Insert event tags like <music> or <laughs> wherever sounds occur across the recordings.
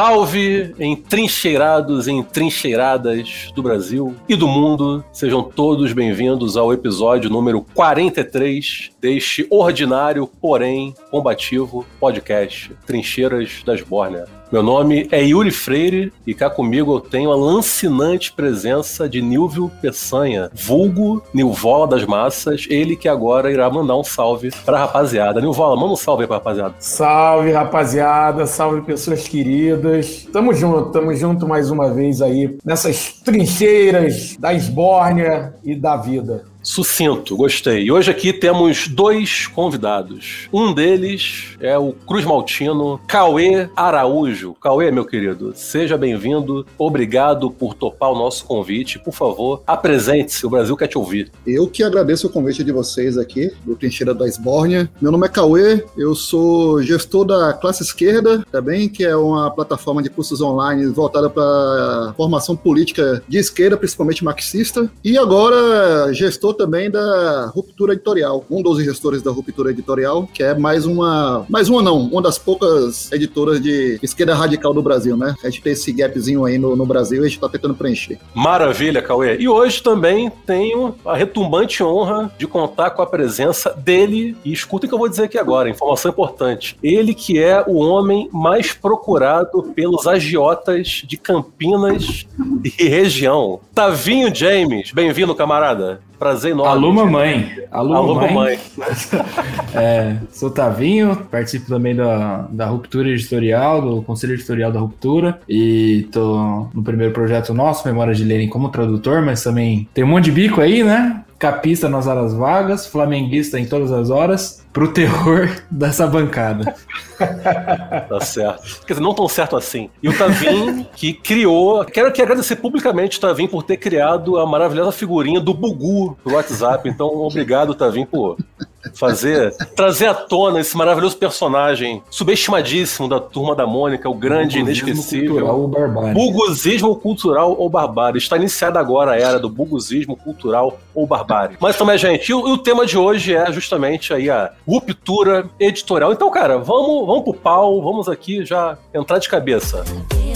Salve, entrincheirados e entrincheiradas do Brasil e do mundo. Sejam todos bem-vindos ao episódio número 43 deste ordinário, porém combativo podcast Trincheiras das Bórnia. Meu nome é Yuri Freire e cá comigo eu tenho a lancinante presença de Nilvio Peçanha, vulgo Nilvola das Massas, ele que agora irá mandar um salve pra rapaziada. Nilvola, manda um salve aí pra rapaziada. Salve, rapaziada, salve pessoas queridas. Tamo junto, tamo junto mais uma vez aí nessas trincheiras da esbórnia e da vida. Sucinto, gostei. Hoje aqui temos dois convidados. Um deles é o Cruz Maltino, Cauê Araújo. Cauê, meu querido, seja bem-vindo. Obrigado por topar o nosso convite. Por favor, apresente-se. O Brasil quer te ouvir. Eu que agradeço o convite de vocês aqui, do Trincheira da Esbórnia. Meu nome é Cauê, eu sou gestor da Classe Esquerda, também, que é uma plataforma de cursos online voltada para formação política de esquerda, principalmente marxista. E agora, gestor também da Ruptura Editorial, um dos gestores da Ruptura Editorial, que é mais uma, mais uma não, uma das poucas editoras de esquerda radical do Brasil, né? A gente tem esse gapzinho aí no, no Brasil e a gente tá tentando preencher. Maravilha, Cauê. E hoje também tenho a retumbante honra de contar com a presença dele, e escutem o que eu vou dizer aqui agora, informação importante. Ele que é o homem mais procurado pelos agiotas de Campinas e região. Tavinho James, bem-vindo, camarada. Prazer enorme. Alô, mamãe. Alô, Alô mamãe. mamãe. <laughs> é, sou Tavinho, participo também da, da Ruptura Editorial, do Conselho Editorial da Ruptura. E tô no primeiro projeto nosso, Memória de Lenin, como tradutor, mas também tem um monte de bico aí, né? Capista nas horas vagas, flamenguista em todas as horas, pro terror <laughs> dessa bancada. tá certo. Quer dizer, não tão certo assim. E o Tavim, que criou. Quero aqui agradecer publicamente o Tavim por ter criado a maravilhosa figurinha do Bugu do WhatsApp. Então, obrigado, Tavim, por fazer, trazer à tona esse maravilhoso personagem subestimadíssimo da turma da Mônica, o grande inesquecível. Cultural ou barbárie. Buguzismo cultural ou barbárie. Está iniciada agora a era do buguzismo cultural ou barbárie. Mas também, gente, o, o tema de hoje é justamente aí a ruptura editorial. Então, cara, vamos, vamos pro pau, vamos aqui já entrar de cabeça. A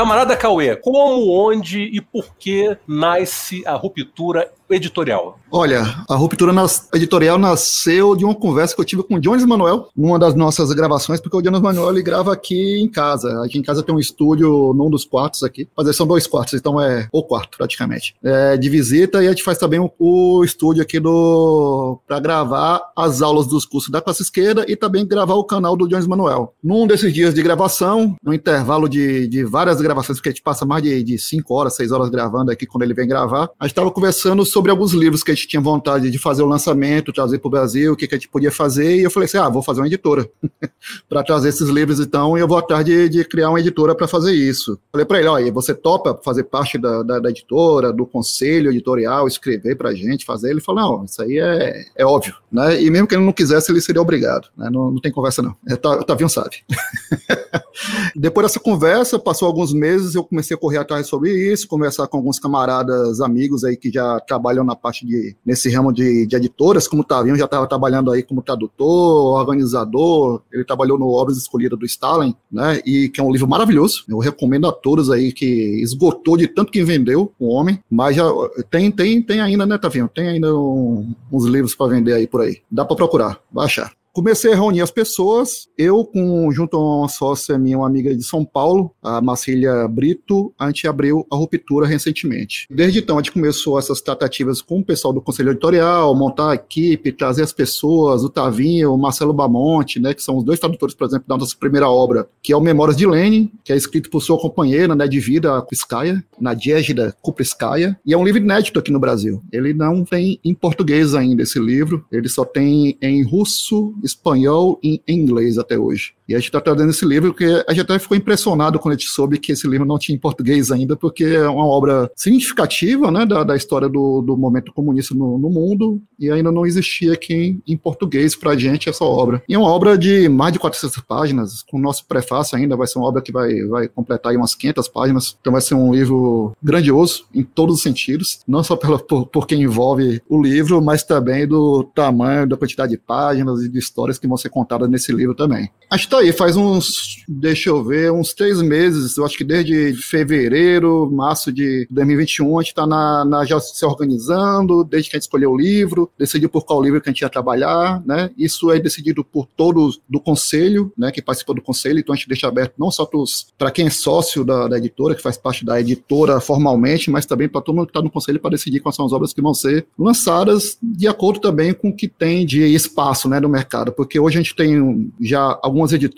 Camarada Cauê, como, onde e por que nasce a ruptura editorial? Olha, a ruptura nas, editorial nasceu de uma conversa que eu tive com o Jones Manuel, numa das nossas gravações, porque o Jones Manuel ele grava aqui em casa. Aqui em casa tem um estúdio num dos quartos aqui. Mas são dois quartos, então é o quarto, praticamente. É, de visita, e a gente faz também o, o estúdio aqui do para gravar as aulas dos cursos da classe esquerda e também gravar o canal do Jones Manuel. Num desses dias de gravação, no intervalo de, de várias gravações, porque a gente passa mais de, de cinco horas, seis horas gravando aqui quando ele vem gravar, a gente estava conversando sobre sobre alguns livros que a gente tinha vontade de fazer o lançamento, trazer para o Brasil, o que, que a gente podia fazer, e eu falei assim: ah, vou fazer uma editora <laughs> para trazer esses livros então, e eu vou atrás de, de criar uma editora para fazer isso. Falei para ele: olha, você topa fazer parte da, da, da, editora, do conselho editorial, escrever para a gente, fazer? Ele falou: não, isso aí é, é óbvio, né? E mesmo que ele não quisesse, ele seria obrigado, né? Não, não tem conversa não. É, tá, Tavinho sabe. <laughs> Depois dessa conversa, passou alguns meses, eu comecei a correr atrás sobre isso, conversar com alguns camaradas, amigos aí que já trabalham trabalham na parte de, nesse ramo de, de editoras, como o Tavinho já estava trabalhando aí como tradutor, organizador, ele trabalhou no Obras Escolhidas do Stalin, né, e que é um livro maravilhoso, eu recomendo a todos aí que esgotou de tanto que vendeu o homem, mas já tem, tem, tem ainda, né, Tavinho, tem ainda um, uns livros para vender aí por aí, dá para procurar, baixar comecei a reunir as pessoas. Eu, com, junto a uma sócia minha, uma amiga de São Paulo, a Marcília Brito, a gente abriu a Ruptura recentemente. Desde então, a gente começou essas tratativas com o pessoal do Conselho Editorial, montar a equipe, trazer as pessoas, o Tavinho, o Marcelo Bamonte, né, que são os dois tradutores, por exemplo, da nossa primeira obra, que é o Memórias de Lenin, que é escrito por sua companheira né, de vida, Kuskaya, Nadiejda Kupriskaya, e é um livro inédito aqui no Brasil. Ele não tem em português ainda esse livro, ele só tem em russo, espanhol e inglês até hoje. E a gente está trazendo esse livro porque a gente até ficou impressionado quando a gente soube que esse livro não tinha em português ainda, porque é uma obra significativa né, da, da história do, do momento comunista no, no mundo e ainda não existia aqui em, em português para a gente essa obra. E é uma obra de mais de 400 páginas, com o nosso prefácio ainda, vai ser uma obra que vai, vai completar umas 500 páginas, então vai ser um livro grandioso em todos os sentidos, não só pela, por, por quem envolve o livro, mas também do tamanho, da quantidade de páginas e de histórias que vão ser contadas nesse livro também. Acho que tá aí, faz uns, deixa eu ver, uns três meses, eu acho que desde fevereiro, março de 2021, a gente está na, na, já se organizando, desde que a gente escolheu o livro, decidiu por qual livro que a gente ia trabalhar, né? Isso é decidido por todos do conselho, né, que participou do conselho, então a gente deixa aberto não só para quem é sócio da, da, editora, que faz parte da editora formalmente, mas também para todo mundo que está no conselho para decidir quais são as obras que vão ser lançadas de acordo também com o que tem de espaço, né, no mercado, porque hoje a gente tem já algumas editoras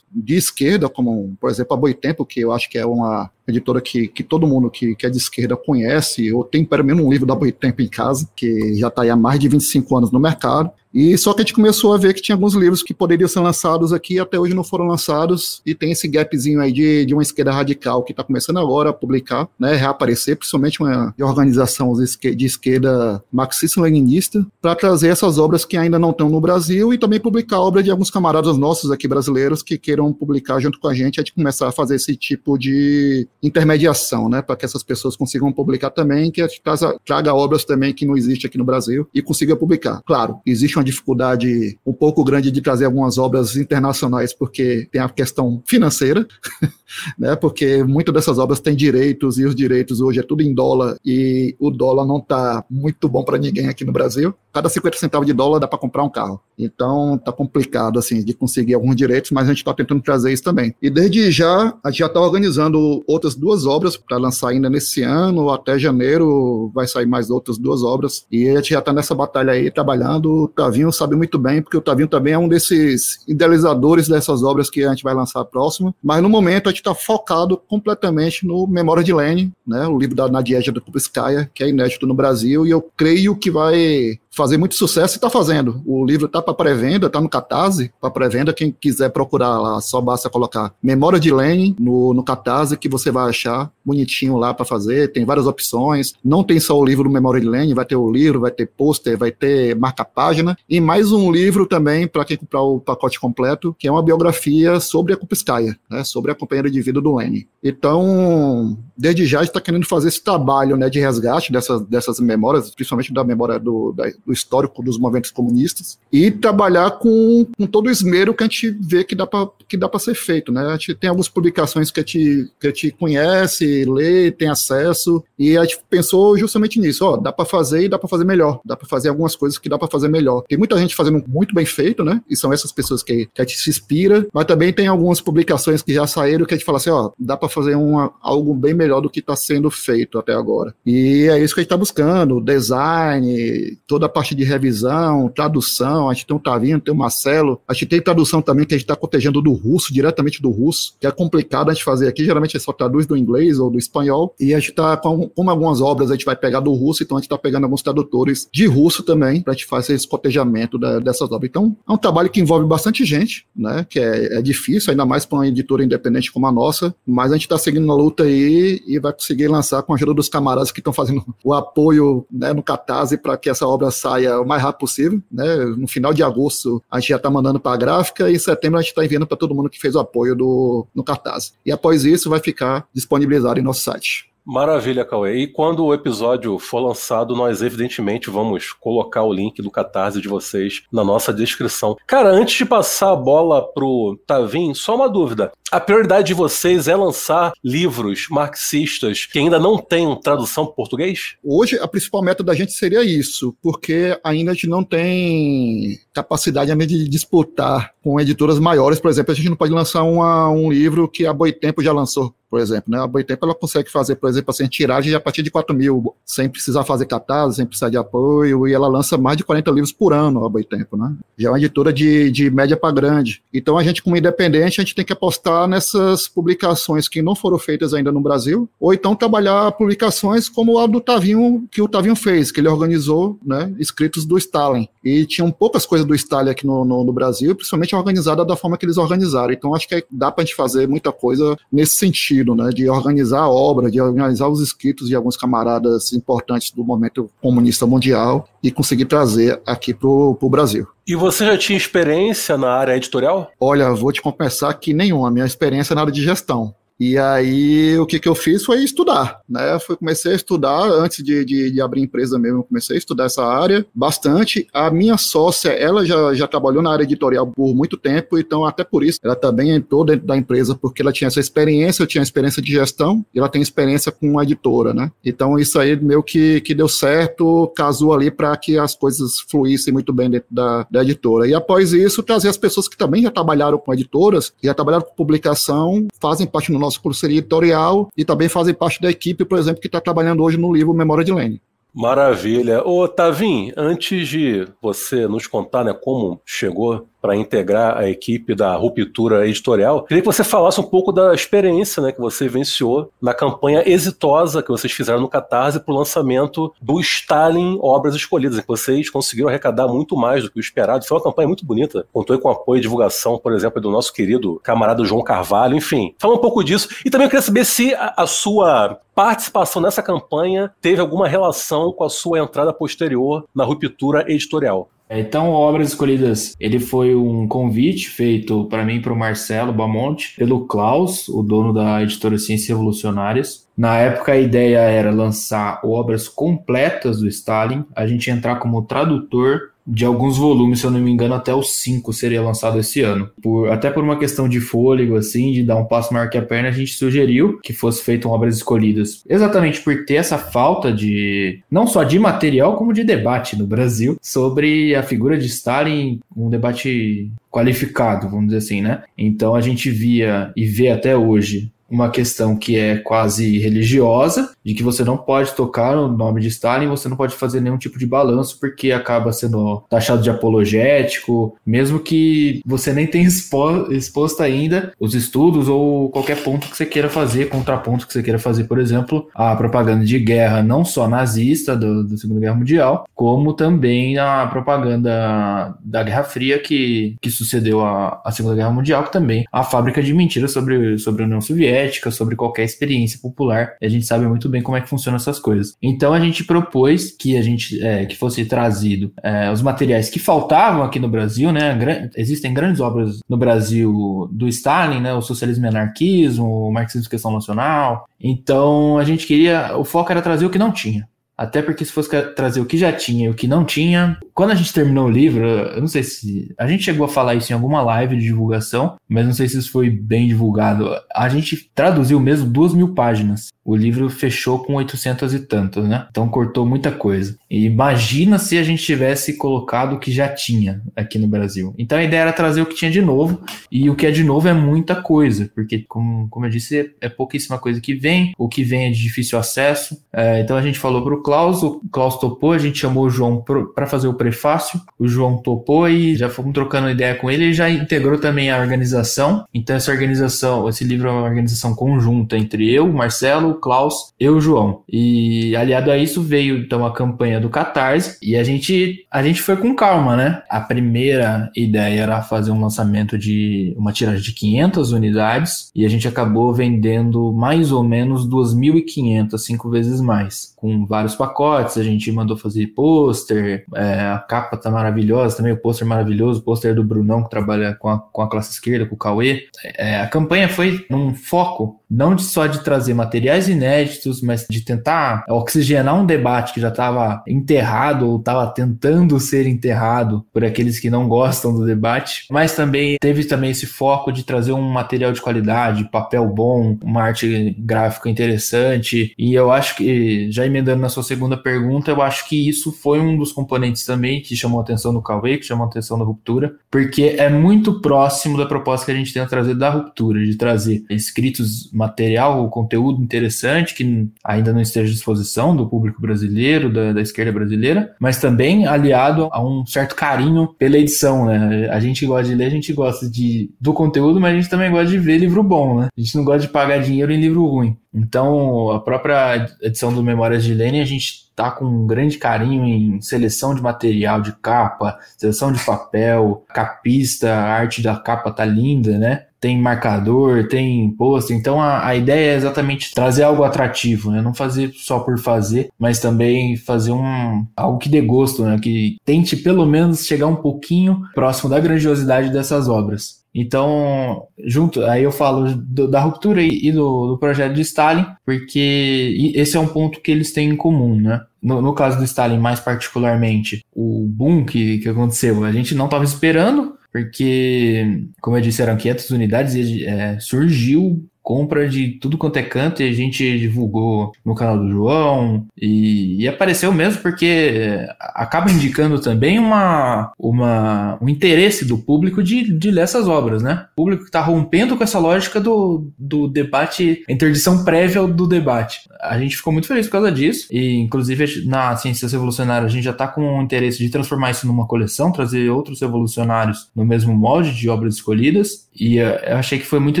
de esquerda, como, por exemplo, a Boitempo, que eu acho que é uma editora que, que todo mundo que, que é de esquerda conhece, ou tem pelo menos um livro da Boitempo em casa, que já está há mais de 25 anos no mercado. E só que a gente começou a ver que tinha alguns livros que poderiam ser lançados aqui até hoje não foram lançados, e tem esse gapzinho aí de, de uma esquerda radical que está começando agora a publicar, né, reaparecer, principalmente uma organização de esquerda marxista-leninista, para trazer essas obras que ainda não estão no Brasil e também publicar obra de alguns camaradas nossos aqui brasileiros que queiram publicar junto com a gente, a gente começar a fazer esse tipo de intermediação, né, para que essas pessoas consigam publicar também, que a gente traga, traga obras também que não existe aqui no Brasil e consiga publicar. Claro, existe uma uma dificuldade um pouco grande de trazer algumas obras internacionais, porque tem a questão financeira, <laughs> né? Porque muitas dessas obras têm direitos e os direitos hoje é tudo em dólar e o dólar não está muito bom para ninguém aqui no Brasil. Cada 50 centavos de dólar dá para comprar um carro. Então tá complicado assim de conseguir alguns direitos, mas a gente está tentando trazer isso também. E desde já a gente já está organizando outras duas obras para lançar ainda nesse ano, até janeiro vai sair mais outras duas obras e a gente já está nessa batalha aí trabalhando. O Tavinho sabe muito bem, porque o Tavinho também é um desses idealizadores dessas obras que a gente vai lançar próximo. Mas no momento a gente está focado completamente no Memória de Lenin, né, o livro da Nadieja Kupskaya, que é inédito no Brasil, e eu creio que vai fazer muito sucesso e está fazendo. O livro está para pré-venda, está no Catarse, para pré-venda. Quem quiser procurar lá, só basta colocar Memória de Lenin no, no Catarse, que você vai achar bonitinho lá para fazer. Tem várias opções. Não tem só o livro do Memória de Lenin, vai ter o livro, vai ter pôster, vai ter marca-página. E mais um livro também, para quem comprar o pacote completo, que é uma biografia sobre a Kupskaya, né, sobre a companheira de vida do Lenin. Então, desde já está querendo fazer esse trabalho né, de resgate dessas, dessas memórias, principalmente da memória do, da, do histórico dos movimentos comunistas, e trabalhar com, com todo o esmero que a gente vê que dá para ser feito. Né? A gente tem algumas publicações que a, gente, que a gente conhece, lê, tem acesso, e a gente pensou justamente nisso: ó, dá para fazer e dá para fazer melhor, dá para fazer algumas coisas que dá para fazer melhor. Tem muita gente fazendo muito bem feito, né? E são essas pessoas que, que a gente se inspira, mas também tem algumas publicações que já saíram que a gente fala assim: ó, dá para fazer uma, algo bem melhor do que está sendo feito até agora. E é isso que a gente está buscando: design, toda a parte de revisão, tradução. A gente tem o Tavinho, tem o Marcelo. A gente tem tradução também que a gente está cotejando do russo, diretamente do russo, que é complicado a gente fazer aqui. Geralmente a gente só traduz do inglês ou do espanhol. E a gente está, com, como algumas obras a gente vai pegar do russo, então a gente está pegando alguns tradutores de russo também, para a gente fazer esse cotejamento da, dessas obras. Então, é um trabalho que envolve bastante gente, né? Que é, é difícil, ainda mais para uma editora independente como a nossa, mas a gente está seguindo na luta aí e vai conseguir lançar com a ajuda dos camaradas que estão fazendo o apoio né, no Catarse para que essa obra saia o mais rápido possível. Né? No final de agosto a gente já está mandando para a gráfica e em setembro a gente está enviando para todo mundo que fez o apoio do, no Catarse. E após isso vai ficar disponibilizado em nosso site. Maravilha, Cauê. E quando o episódio for lançado, nós evidentemente vamos colocar o link do Catarse de vocês na nossa descrição. Cara, antes de passar a bola pro Tavim, só uma dúvida. A prioridade de vocês é lançar livros marxistas que ainda não têm tradução para português? Hoje, a principal meta da gente seria isso, porque ainda a gente não tem capacidade de disputar com editoras maiores. Por exemplo, a gente não pode lançar uma, um livro que a Boitempo já lançou por exemplo. Né? A Boitempo ela consegue fazer, por exemplo, assim, tiragem a partir de 4 mil, sem precisar fazer catarse, sem precisar de apoio, e ela lança mais de 40 livros por ano, a Boitempo. Né? Já é uma editora de, de média para grande. Então, a gente, como independente, a gente tem que apostar trabalhar nessas publicações que não foram feitas ainda no Brasil, ou então trabalhar publicações como a do Tavinho, que o Tavinho fez, que ele organizou, né, escritos do Stalin. E tinham poucas coisas do Stalin aqui no, no, no Brasil, principalmente organizada da forma que eles organizaram. Então acho que dá para a gente fazer muita coisa nesse sentido, né, de organizar a obra, de organizar os escritos de alguns camaradas importantes do momento comunista mundial e conseguir trazer aqui para o Brasil. E você já tinha experiência na área editorial? Olha, vou te confessar que nenhuma. Minha experiência é na área de gestão. E aí, o que, que eu fiz foi estudar, né? Foi, comecei a estudar, antes de, de, de, abrir empresa mesmo, comecei a estudar essa área bastante. A minha sócia, ela já, já trabalhou na área editorial por muito tempo, então até por isso ela também entrou dentro da empresa, porque ela tinha essa experiência, eu tinha experiência de gestão, e ela tem experiência com a editora, né? Então isso aí meio que, que deu certo, casou ali para que as coisas fluíssem muito bem dentro da, da editora. E após isso, trazer as pessoas que também já trabalharam com editoras, já trabalharam com publicação, fazem parte do nosso nosso curso editorial e também fazem parte da equipe, por exemplo, que está trabalhando hoje no livro Memória de Lênin. Maravilha. Ô, Tavim, antes de você nos contar né, como chegou para integrar a equipe da Ruptura Editorial. Queria que você falasse um pouco da experiência né, que você vivenciou na campanha exitosa que vocês fizeram no Catarse para o lançamento do Stalin Obras Escolhidas, que vocês conseguiram arrecadar muito mais do que o esperado. Foi uma campanha muito bonita. Contou com apoio e divulgação, por exemplo, do nosso querido camarada João Carvalho. Enfim, fala um pouco disso. E também eu queria saber se a, a sua participação nessa campanha teve alguma relação com a sua entrada posterior na Ruptura Editorial. É, então, Obras Escolhidas, ele foi um convite feito para mim para o Marcelo Bamonte, pelo Klaus, o dono da editora Ciências Revolucionárias. Na época, a ideia era lançar obras completas do Stalin, a gente entrar como tradutor de alguns volumes, se eu não me engano, até os cinco seria lançado esse ano. Por, até por uma questão de fôlego, assim, de dar um passo maior que a perna, a gente sugeriu que fosse feito obras escolhidas. Exatamente por ter essa falta de, não só de material, como de debate no Brasil sobre a figura de Stalin, um debate qualificado, vamos dizer assim, né? Então a gente via e vê até hoje uma questão que é quase religiosa, de que você não pode tocar no nome de Stalin, você não pode fazer nenhum tipo de balanço, porque acaba sendo taxado de apologético, mesmo que você nem tenha expo exposto ainda os estudos ou qualquer ponto que você queira fazer, contraponto que você queira fazer, por exemplo, a propaganda de guerra, não só nazista do, da Segunda Guerra Mundial, como também a propaganda da Guerra Fria que, que sucedeu à Segunda Guerra Mundial, que também a fábrica de mentiras sobre, sobre a União Soviética ética, sobre qualquer experiência popular. A gente sabe muito bem como é que funcionam essas coisas. Então a gente propôs que a gente é, que fosse trazido é, os materiais que faltavam aqui no Brasil, né? existem grandes obras no Brasil do Stalin, né? O socialismo e anarquismo, o marxismo e questão nacional. Então a gente queria, o foco era trazer o que não tinha. Até porque se fosse trazer o que já tinha e o que não tinha. Quando a gente terminou o livro, eu não sei se. A gente chegou a falar isso em alguma live de divulgação, mas não sei se isso foi bem divulgado. A gente traduziu mesmo duas mil páginas. O livro fechou com 800 e tantos, né? Então cortou muita coisa. E imagina se a gente tivesse colocado o que já tinha aqui no Brasil. Então a ideia era trazer o que tinha de novo. E o que é de novo é muita coisa, porque, como, como eu disse, é pouquíssima coisa que vem. O que vem é de difícil acesso. É, então a gente falou pro Klaus, o Klaus topou, a gente chamou o João para fazer o prefácio, o João topou e já fomos trocando ideia com ele, ele já integrou também a organização, então essa organização, esse livro é uma organização conjunta entre eu, Marcelo, Klaus, e o João, e aliado a isso veio então a campanha do Catarse, e a gente, a gente foi com calma, né? A primeira ideia era fazer um lançamento de uma tiragem de 500 unidades, e a gente acabou vendendo mais ou menos 2.500, cinco vezes mais, com vários pacotes, a gente mandou fazer pôster, é, a capa tá maravilhosa também, o pôster maravilhoso, o pôster do Brunão que trabalha com a, com a classe esquerda, com o Cauê. É, a campanha foi num foco não só de trazer materiais inéditos, mas de tentar oxigenar um debate que já estava enterrado ou estava tentando ser enterrado por aqueles que não gostam do debate, mas também teve também esse foco de trazer um material de qualidade, papel bom, uma arte gráfica interessante, e eu acho que, já emendando na sua segunda pergunta, eu acho que isso foi um dos componentes também que chamou atenção do Cauê, que chamou a atenção da Ruptura, porque é muito próximo da proposta que a gente tem a trazer da Ruptura, de trazer escritos material, conteúdo interessante interessante, que ainda não esteja à disposição do público brasileiro, da, da esquerda brasileira, mas também aliado a um certo carinho pela edição, né? A gente gosta de ler, a gente gosta de, do conteúdo, mas a gente também gosta de ver livro bom, né? A gente não gosta de pagar dinheiro em livro ruim. Então, a própria edição do Memórias de Lenin, a gente tá com um grande carinho em seleção de material de capa, seleção de papel, capista, a arte da capa tá linda, né? Tem marcador, tem post. Então a, a ideia é exatamente trazer algo atrativo, né? Não fazer só por fazer, mas também fazer um algo que dê gosto, né? Que tente pelo menos chegar um pouquinho próximo da grandiosidade dessas obras. Então, junto, aí eu falo do, da ruptura e, do, do, projeto de Stalin, porque esse é um ponto que eles têm em comum, né? No, no caso do Stalin, mais particularmente, o boom que, que aconteceu, a gente não estava esperando, porque, como eu disse, eram 500 unidades e é, surgiu compra de tudo quanto é canto e a gente divulgou no canal do João e, e, apareceu mesmo porque acaba indicando também uma, uma, um interesse do público de, de ler essas obras, né? O público está rompendo com essa lógica do, do debate, interdição prévia do debate. A gente ficou muito feliz por causa disso e inclusive na Ciências Revolucionárias a gente já está com o interesse de transformar isso numa coleção, trazer outros revolucionários no mesmo molde de obras escolhidas e eu achei que foi muito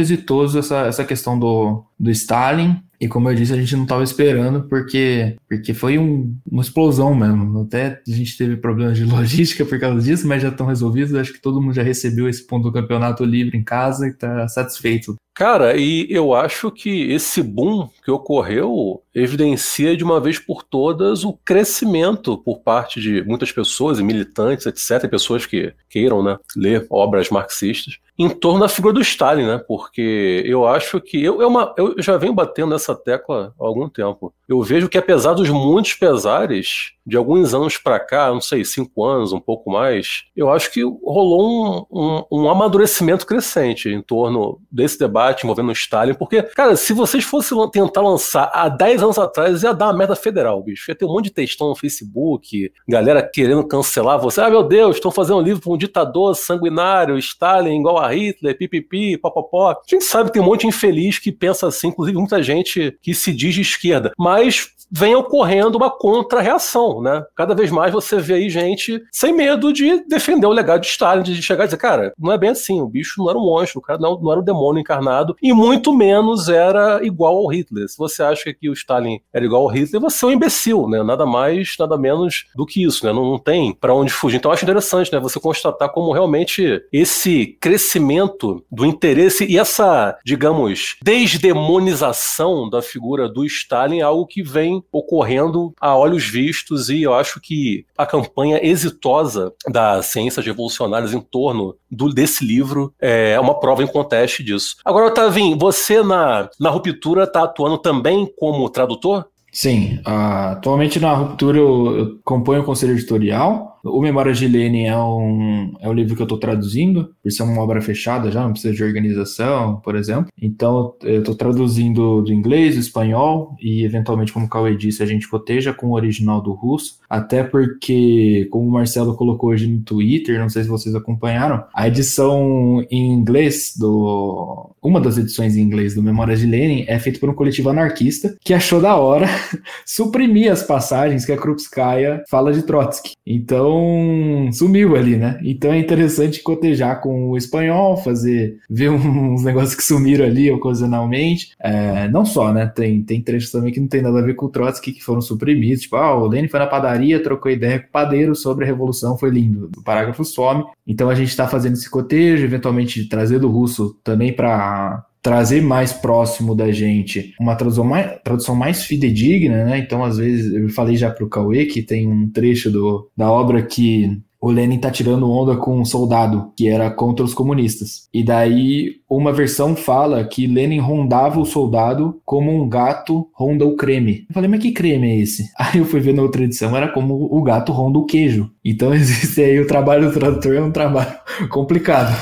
exitoso essa, essa questão do, do Stalin. E como eu disse, a gente não estava esperando, porque, porque foi um, uma explosão mesmo. Até a gente teve problemas de <laughs> logística por causa disso, mas já estão resolvidos. Acho que todo mundo já recebeu esse ponto do campeonato livre em casa e está satisfeito. Cara, e eu acho que esse boom que ocorreu evidencia de uma vez por todas o crescimento por parte de muitas pessoas e militantes, etc., pessoas que queiram né, ler obras marxistas, em torno da figura do Stalin, né? Porque eu acho que eu, é uma, eu já venho batendo nessa tecla há algum tempo. Eu vejo que apesar dos muitos pesares de alguns anos para cá, não sei, cinco anos, um pouco mais, eu acho que rolou um, um, um amadurecimento crescente em torno desse debate envolvendo o Stalin, porque, cara, se vocês fossem tentar lançar há 10 anos atrás, ia dar uma merda federal, bicho. Ia ter um monte de textão no Facebook, galera querendo cancelar você. Ah, meu Deus, estão fazendo um livro para um ditador sanguinário, Stalin igual a Hitler, pipipi, popopó. A gente sabe que tem um monte de infeliz que pensa assim, inclusive muita gente que se diz de esquerda. Mas vem ocorrendo uma contra-reação, né? Cada vez mais você vê aí gente sem medo de defender o legado de Stalin, de chegar e dizer, cara, não é bem assim, o bicho não era um monstro, o cara não, não era um demônio encarnado, e muito menos era igual ao Hitler. Se você acha que o Stalin era igual ao Hitler, você é um imbecil, né? Nada mais, nada menos do que isso, né? Não, não tem para onde fugir. Então eu acho interessante, né? Você constatar como realmente esse crescimento do interesse e essa, digamos, desdemonização da figura do Stalin é algo que vem ocorrendo a olhos vistos e eu acho que a campanha exitosa das ciências revolucionárias em torno do, desse livro é uma prova em conteste disso. Agora, Otavim, você na, na ruptura está atuando também como tradutor? Sim, uh, atualmente na Ruptura eu, eu componho o conselho editorial, o Memórias de Lenin é um, é um livro que eu estou traduzindo, por ser uma obra fechada já, não precisa de organização, por exemplo. Então, eu estou traduzindo do inglês, do espanhol, e eventualmente, como o Cauê disse, a gente coteja com o original do russo, até porque, como o Marcelo colocou hoje no Twitter, não sei se vocês acompanharam, a edição em inglês do. Uma das edições em inglês do Memórias de Lenin é feita por um coletivo anarquista que achou da hora <laughs> suprimir as passagens que a Krupskaya fala de Trotsky. Então, então sumiu ali, né? Então é interessante cotejar com o espanhol, fazer ver <laughs> uns negócios que sumiram ali ocasionalmente. É, não só, né? Tem, tem trechos também que não tem nada a ver com o Trotsky que foram suprimidos. Tipo, ah, o Lenin foi na padaria, trocou ideia com o padeiro sobre a revolução, foi lindo. O parágrafo some. Então a gente está fazendo esse cotejo, eventualmente trazer do russo também para trazer mais próximo da gente uma tradução mais, tradução mais fidedigna, né? Então, às vezes, eu falei já para o Cauê que tem um trecho do, da obra que o Lenin tá tirando onda com um soldado que era contra os comunistas. E daí uma versão fala que Lenin rondava o soldado como um gato ronda o creme. Eu falei, mas que creme é esse? <laughs> Aí eu fui ver na outra edição, era como o gato ronda o queijo. Então <laughs> existe aí o trabalho do tradutor é um trabalho <laughs> complicado.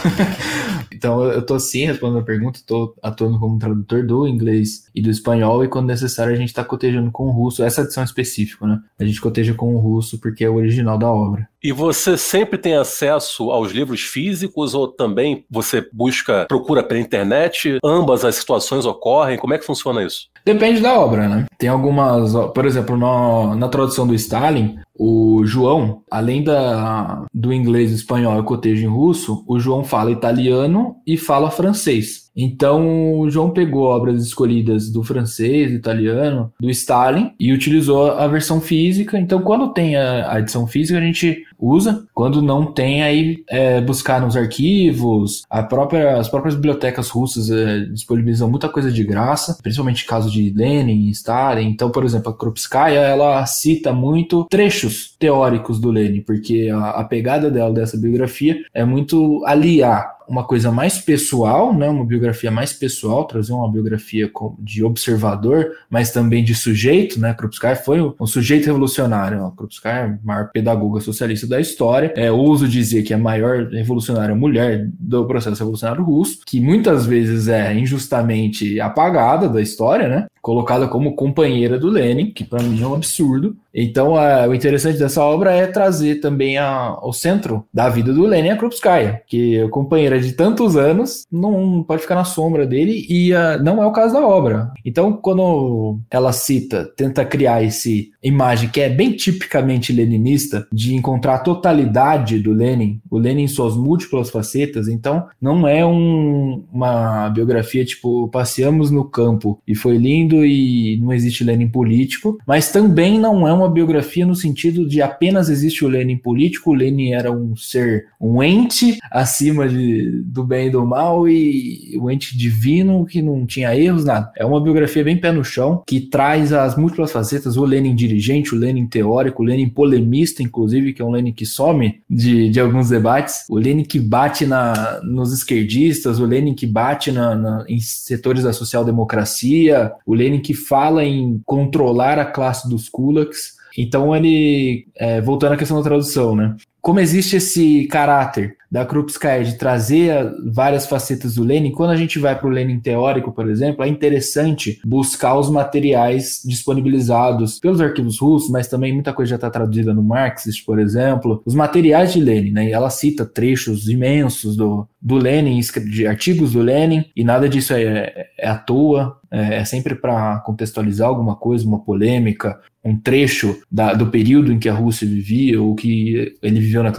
Então eu tô sim respondendo a pergunta, tô atuando como tradutor do inglês e do espanhol, e quando necessário a gente tá cotejando com o russo, essa edição específica, né? A gente coteja com o russo porque é o original da obra. E você sempre tem acesso aos livros físicos ou também você busca, procura pela internet? Ambas as situações ocorrem? Como é que funciona isso? Depende da obra, né? Tem algumas, por exemplo, no, na tradução do Stalin, o João, além da, do inglês, espanhol e cotejo em russo, o João fala italiano e fala francês. Então, o João pegou obras escolhidas do francês, do italiano, do Stalin e utilizou a versão física. Então, quando tem a, edição física, a gente usa. Quando não tem, aí é buscar nos arquivos. Própria, as próprias bibliotecas russas é, disponibilizam muita coisa de graça, principalmente casos de Lenin, Stalin. Então, por exemplo, a Krupskaya, ela cita muito trechos teóricos do Lenin, porque a, a pegada dela dessa biografia é muito aliar uma coisa mais pessoal, né, uma biografia mais pessoal, trazer uma biografia de observador, mas também de sujeito, né? Krupskaya foi um sujeito revolucionário. Krupskaya é a maior pedagoga socialista da história. É, ouso dizer que é a maior revolucionária mulher do processo revolucionário russo, que muitas vezes é injustamente apagada da história, né? Colocada como companheira do Lenin, que para mim é um absurdo. Então, a, o interessante dessa obra é trazer também a, o centro da vida do Lenin a Krupskaya, que é companheira de tantos anos, não pode ficar na sombra dele e a, não é o caso da obra. Então, quando ela cita, tenta criar esse imagem que é bem tipicamente leninista, de encontrar a totalidade do Lenin, o Lenin em suas múltiplas facetas, então não é um, uma biografia tipo passeamos no campo e foi lindo e não existe Lenin político, mas também não é uma biografia no sentido de apenas existe o Lenin político, o Lenin era um ser, um ente acima de, do bem e do mal e um ente divino que não tinha erros, nada. É uma biografia bem pé no chão, que traz as múltiplas facetas, o Lenin dirigente, o Lenin teórico, o Lenin polemista, inclusive, que é um Lenin que some de, de alguns debates, o Lenin que bate na, nos esquerdistas, o Lenin que bate na, na, em setores da social-democracia, o Lenin que fala em controlar a classe dos kulaks, então ele, é, voltando à questão da tradução, né? Como existe esse caráter da Krupskaya de trazer várias facetas do Lenin, quando a gente vai para o Lenin teórico, por exemplo, é interessante buscar os materiais disponibilizados pelos arquivos russos, mas também muita coisa já está traduzida no Marxist, por exemplo, os materiais de Lenin, né? E ela cita trechos imensos do, do Lenin, de artigos do Lenin, e nada disso é, é à toa, é, é sempre para contextualizar alguma coisa, uma polêmica, um trecho da, do período em que a Rússia vivia, ou que ele viveu na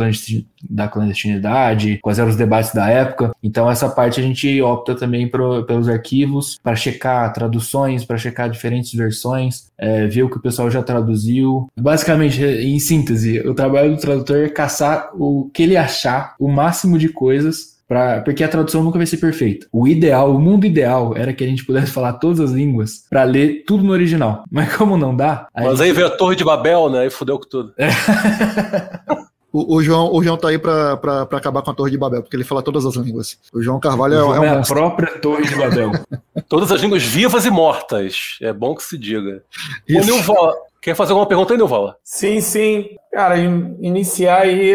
da clandestinidade, quais eram os debates da época. Então, essa parte a gente opta também pro, pelos arquivos para checar traduções, para checar diferentes versões, é, ver o que o pessoal já traduziu. Basicamente, em síntese, o trabalho do tradutor é caçar o que ele achar, o máximo de coisas Pra, porque a tradução nunca vai ser perfeita. O ideal, o mundo ideal, era que a gente pudesse falar todas as línguas para ler tudo no original. Mas como não dá. Mas gente... aí veio a Torre de Babel, né? E fudeu com tudo. É. <laughs> O, o, João, o João tá aí pra, acabar com a Torre de Babel, porque ele fala todas as línguas. O João Carvalho o João é, é, um a própria Torre de Babel. <laughs> todas as línguas vivas e mortas. É bom que se diga. Isso. O Nilval, quer fazer alguma pergunta aí? Sim, sim. Cara, in, iniciar aí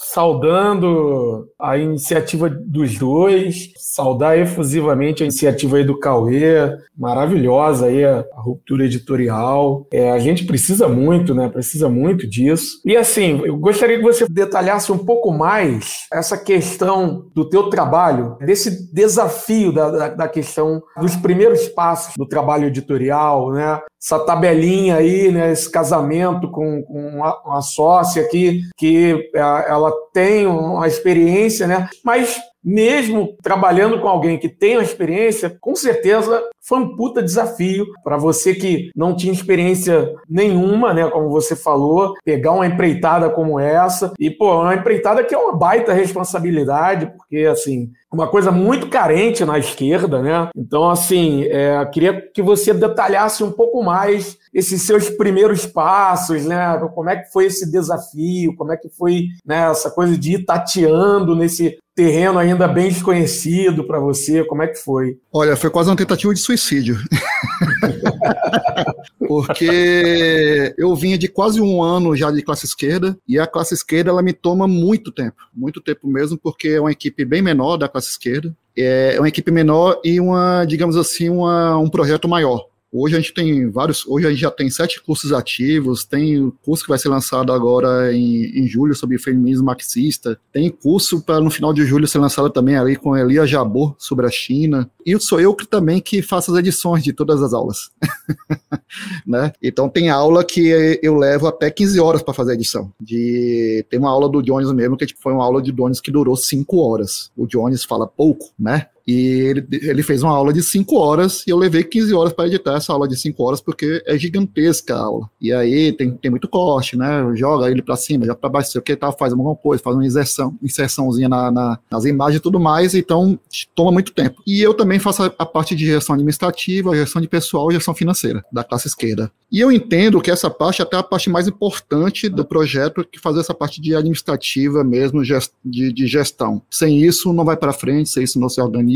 saudando a iniciativa dos dois, saudar efusivamente a iniciativa aí do Cauê, maravilhosa aí a, a ruptura editorial. É, a gente precisa muito, né? Precisa muito disso. E assim, eu gostaria que você detalhasse um pouco mais essa questão do teu trabalho, desse desafio da, da, da questão dos primeiros passos do trabalho editorial, né? Essa tabelinha aí, né? Esse casamento com, com uma, uma sócia aqui que é, ela tem uma experiência, né? Mas mesmo trabalhando com alguém que tem uma experiência, com certeza foi um puta desafio para você que não tinha experiência nenhuma, né? Como você falou, pegar uma empreitada como essa. E, pô, uma empreitada que é uma baita responsabilidade, porque, assim, uma coisa muito carente na esquerda, né? Então, assim, é, queria que você detalhasse um pouco mais esses seus primeiros passos, né? Como é que foi esse desafio? Como é que foi né, essa coisa de ir tateando nesse terreno ainda bem desconhecido para você? Como é que foi? Olha, foi quase uma tentativa de suicídio. <laughs> Porque eu vinha de quase um ano já de classe esquerda e a classe esquerda ela me toma muito tempo, muito tempo mesmo, porque é uma equipe bem menor da classe esquerda. é uma equipe menor e uma, digamos assim, uma, um projeto maior. Hoje a gente tem vários, hoje a gente já tem sete cursos ativos, tem o curso que vai ser lançado agora em, em julho sobre feminismo marxista, tem curso para no final de julho ser lançado também ali com Elia Jabor sobre a China, e sou eu que também que faço as edições de todas as aulas. <laughs> né? Então tem aula que eu levo até 15 horas para fazer a edição. De, tem uma aula do Jones mesmo, que tipo, foi uma aula de Jones que durou 5 horas. O Jones fala pouco, né? E ele, ele fez uma aula de 5 horas e eu levei 15 horas para editar essa aula de 5 horas porque é gigantesca a aula. E aí tem, tem muito corte, né? Joga ele para cima, já para baixo, sei o que tal, faz alguma coisa, faz uma inserção, inserçãozinha na, na, nas imagens e tudo mais, então toma muito tempo. E eu também faço a, a parte de gestão administrativa, gestão de pessoal e gestão financeira da classe esquerda. E eu entendo que essa parte é até a parte mais importante do projeto, que fazer essa parte de administrativa mesmo, de, de gestão. Sem isso não vai para frente, sem isso não se organiza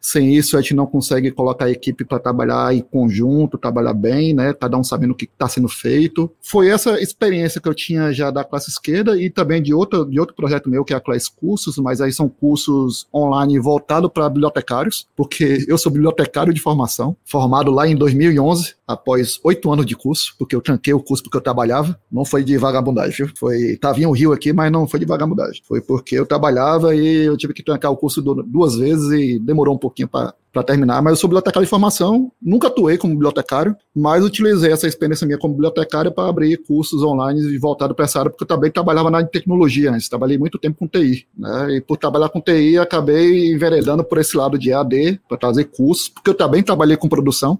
Sem isso, a gente não consegue colocar a equipe para trabalhar em conjunto, trabalhar bem, né? Cada um sabendo o que está sendo feito. Foi essa experiência que eu tinha já da classe esquerda e também de outro, de outro projeto meu, que é a Classe Cursos, mas aí são cursos online voltados para bibliotecários, porque eu sou bibliotecário de formação, formado lá em 2011, após oito anos de curso, porque eu tranquei o curso porque eu trabalhava. Não foi de vagabundagem, viu? Foi, tava em um rio aqui, mas não foi de vagabundagem. Foi porque eu trabalhava e eu tive que trancar o curso duas vezes e demorou um pouquinho para para terminar, mas eu sou bibliotecário de formação, nunca atuei como bibliotecário, mas utilizei essa experiência minha como bibliotecário para abrir cursos online voltado para essa área, porque eu também trabalhava na tecnologia antes, trabalhei muito tempo com TI, né? E por trabalhar com TI, acabei enveredando por esse lado de AD, para trazer cursos, porque eu também trabalhei com produção.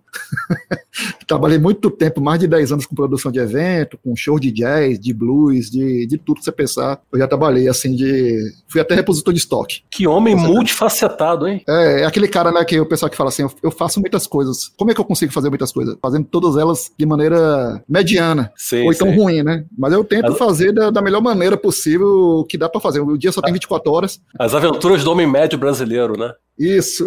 <laughs> trabalhei muito tempo, mais de 10 anos com produção de evento, com show de jazz, de blues, de, de tudo que você pensar. Eu já trabalhei assim de. Fui até repositor de estoque. Que homem multifacetado, hein? É, é aquele cara, né, que o pessoal que fala assim, eu, eu, faço muitas coisas. Como é que eu consigo fazer muitas coisas? Fazendo todas elas de maneira mediana. Sim, ou então sim. ruim, né? Mas eu tento As... fazer da, da, melhor maneira possível o que dá para fazer. O dia só tem 24 horas. As aventuras do homem médio brasileiro, né? Isso.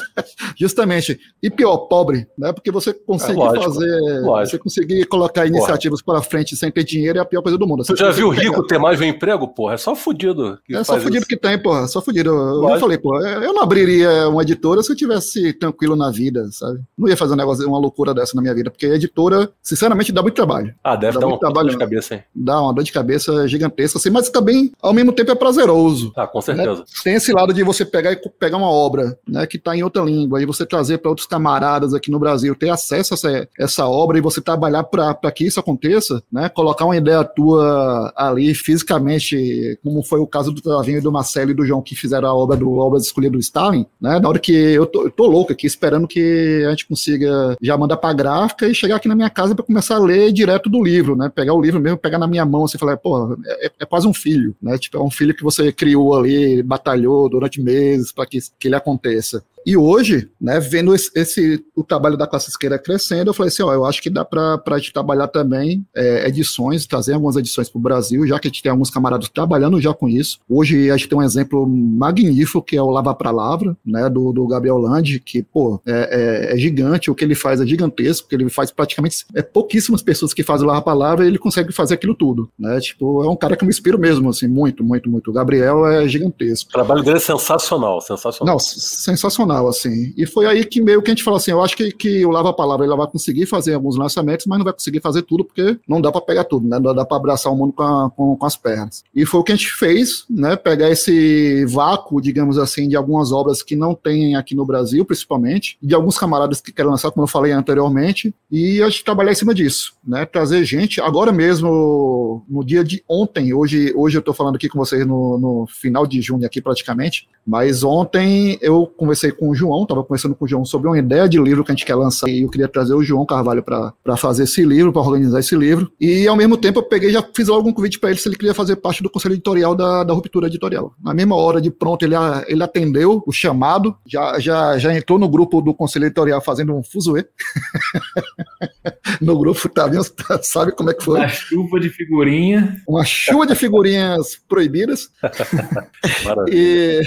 <laughs> Justamente. E pior, pobre, né? Porque você conseguir é, fazer. Lógico. Você conseguir colocar iniciativas para frente sem ter dinheiro é a pior coisa do mundo. Você, já viu rico ter mais um emprego, porra? É só fudido. é só fudido isso. que tem, porra. Só fudido. Eu, eu falei, pô, eu não abriria uma editora se eu tivesse tranquilo na vida, sabe? Não ia fazer um negócio, uma loucura dessa na minha vida, porque editora, sinceramente, dá muito trabalho. Ah, deve dá dar uma trabalho, dor de cabeça, hein? Dá uma dor de cabeça gigantesca, assim, mas também, ao mesmo tempo, é prazeroso. Ah, com certeza. Né? Tem esse lado de você pegar e pegar uma obra, né, que está em outra língua, e você trazer para outros camaradas aqui no Brasil, ter acesso a essa, essa obra e você trabalhar para que isso aconteça, né, colocar uma ideia tua ali fisicamente, como foi o caso do Tavinho do Marcelo e do João que fizeram a obra do Obras Escolhidas do Stalin, né, na hora que eu tô, eu tô louco aqui esperando que a gente consiga já mandar para gráfica e chegar aqui na minha casa para começar a ler direto do livro, né, pegar o livro mesmo, pegar na minha mão, assim, falar, pô, é, é quase um filho, né, tipo, é um filho que você criou ali, batalhou durante meses para que, que ele aconteça. E hoje, né, vendo esse, esse, o trabalho da classe esquerda crescendo, eu falei assim, ó, eu acho que dá para a gente trabalhar também é, edições, trazer algumas edições para o Brasil, já que a gente tem alguns camaradas trabalhando já com isso. Hoje a gente tem um exemplo magnífico, que é o Lava Palavra, né, do, do Gabriel Landi, que, pô, é, é, é, gigante, o que ele faz é gigantesco, que ele faz praticamente, é pouquíssimas pessoas que fazem o Lava Palavra e ele consegue fazer aquilo tudo, né, tipo, é um cara que eu me inspiro mesmo, assim, muito, muito, muito. O Gabriel é gigantesco. O trabalho dele é sensacional, sensacional. Não, sensacional assim. E foi aí que meio que a gente falou assim, eu acho que, que o Lava Palavra ele vai conseguir fazer alguns lançamentos, mas não vai conseguir fazer tudo porque não dá para pegar tudo, né? Não dá para abraçar o mundo com, a, com, com, as pernas. E foi o que a gente fez, né? Pegar esse vácuo, digamos assim, de algumas obras que não tem aqui no Brasil, principalmente, de alguns camaradas que querem lançar, como eu falei anteriormente, e a gente trabalhar em cima disso, né? Trazer gente, agora mesmo, no dia de ontem, hoje, hoje eu tô falando aqui com vocês no, no final de junho aqui praticamente, mas ontem eu conversei com o João, estava conversando com o João sobre uma ideia de livro que a gente quer lançar e eu queria trazer o João Carvalho para fazer esse livro, para organizar esse livro. E ao mesmo tempo eu peguei já fiz algum convite para ele se ele queria fazer parte do conselho editorial da, da Ruptura Editorial. Na mesma hora de pronto ele, ele atendeu o chamado, já, já, já entrou no grupo do conselho editorial fazendo um fuzuê. <laughs> no grupo Tavinho sabe como é que foi. Uma chuva de figurinha. Uma chuva de figurinhas proibidas. <laughs> e,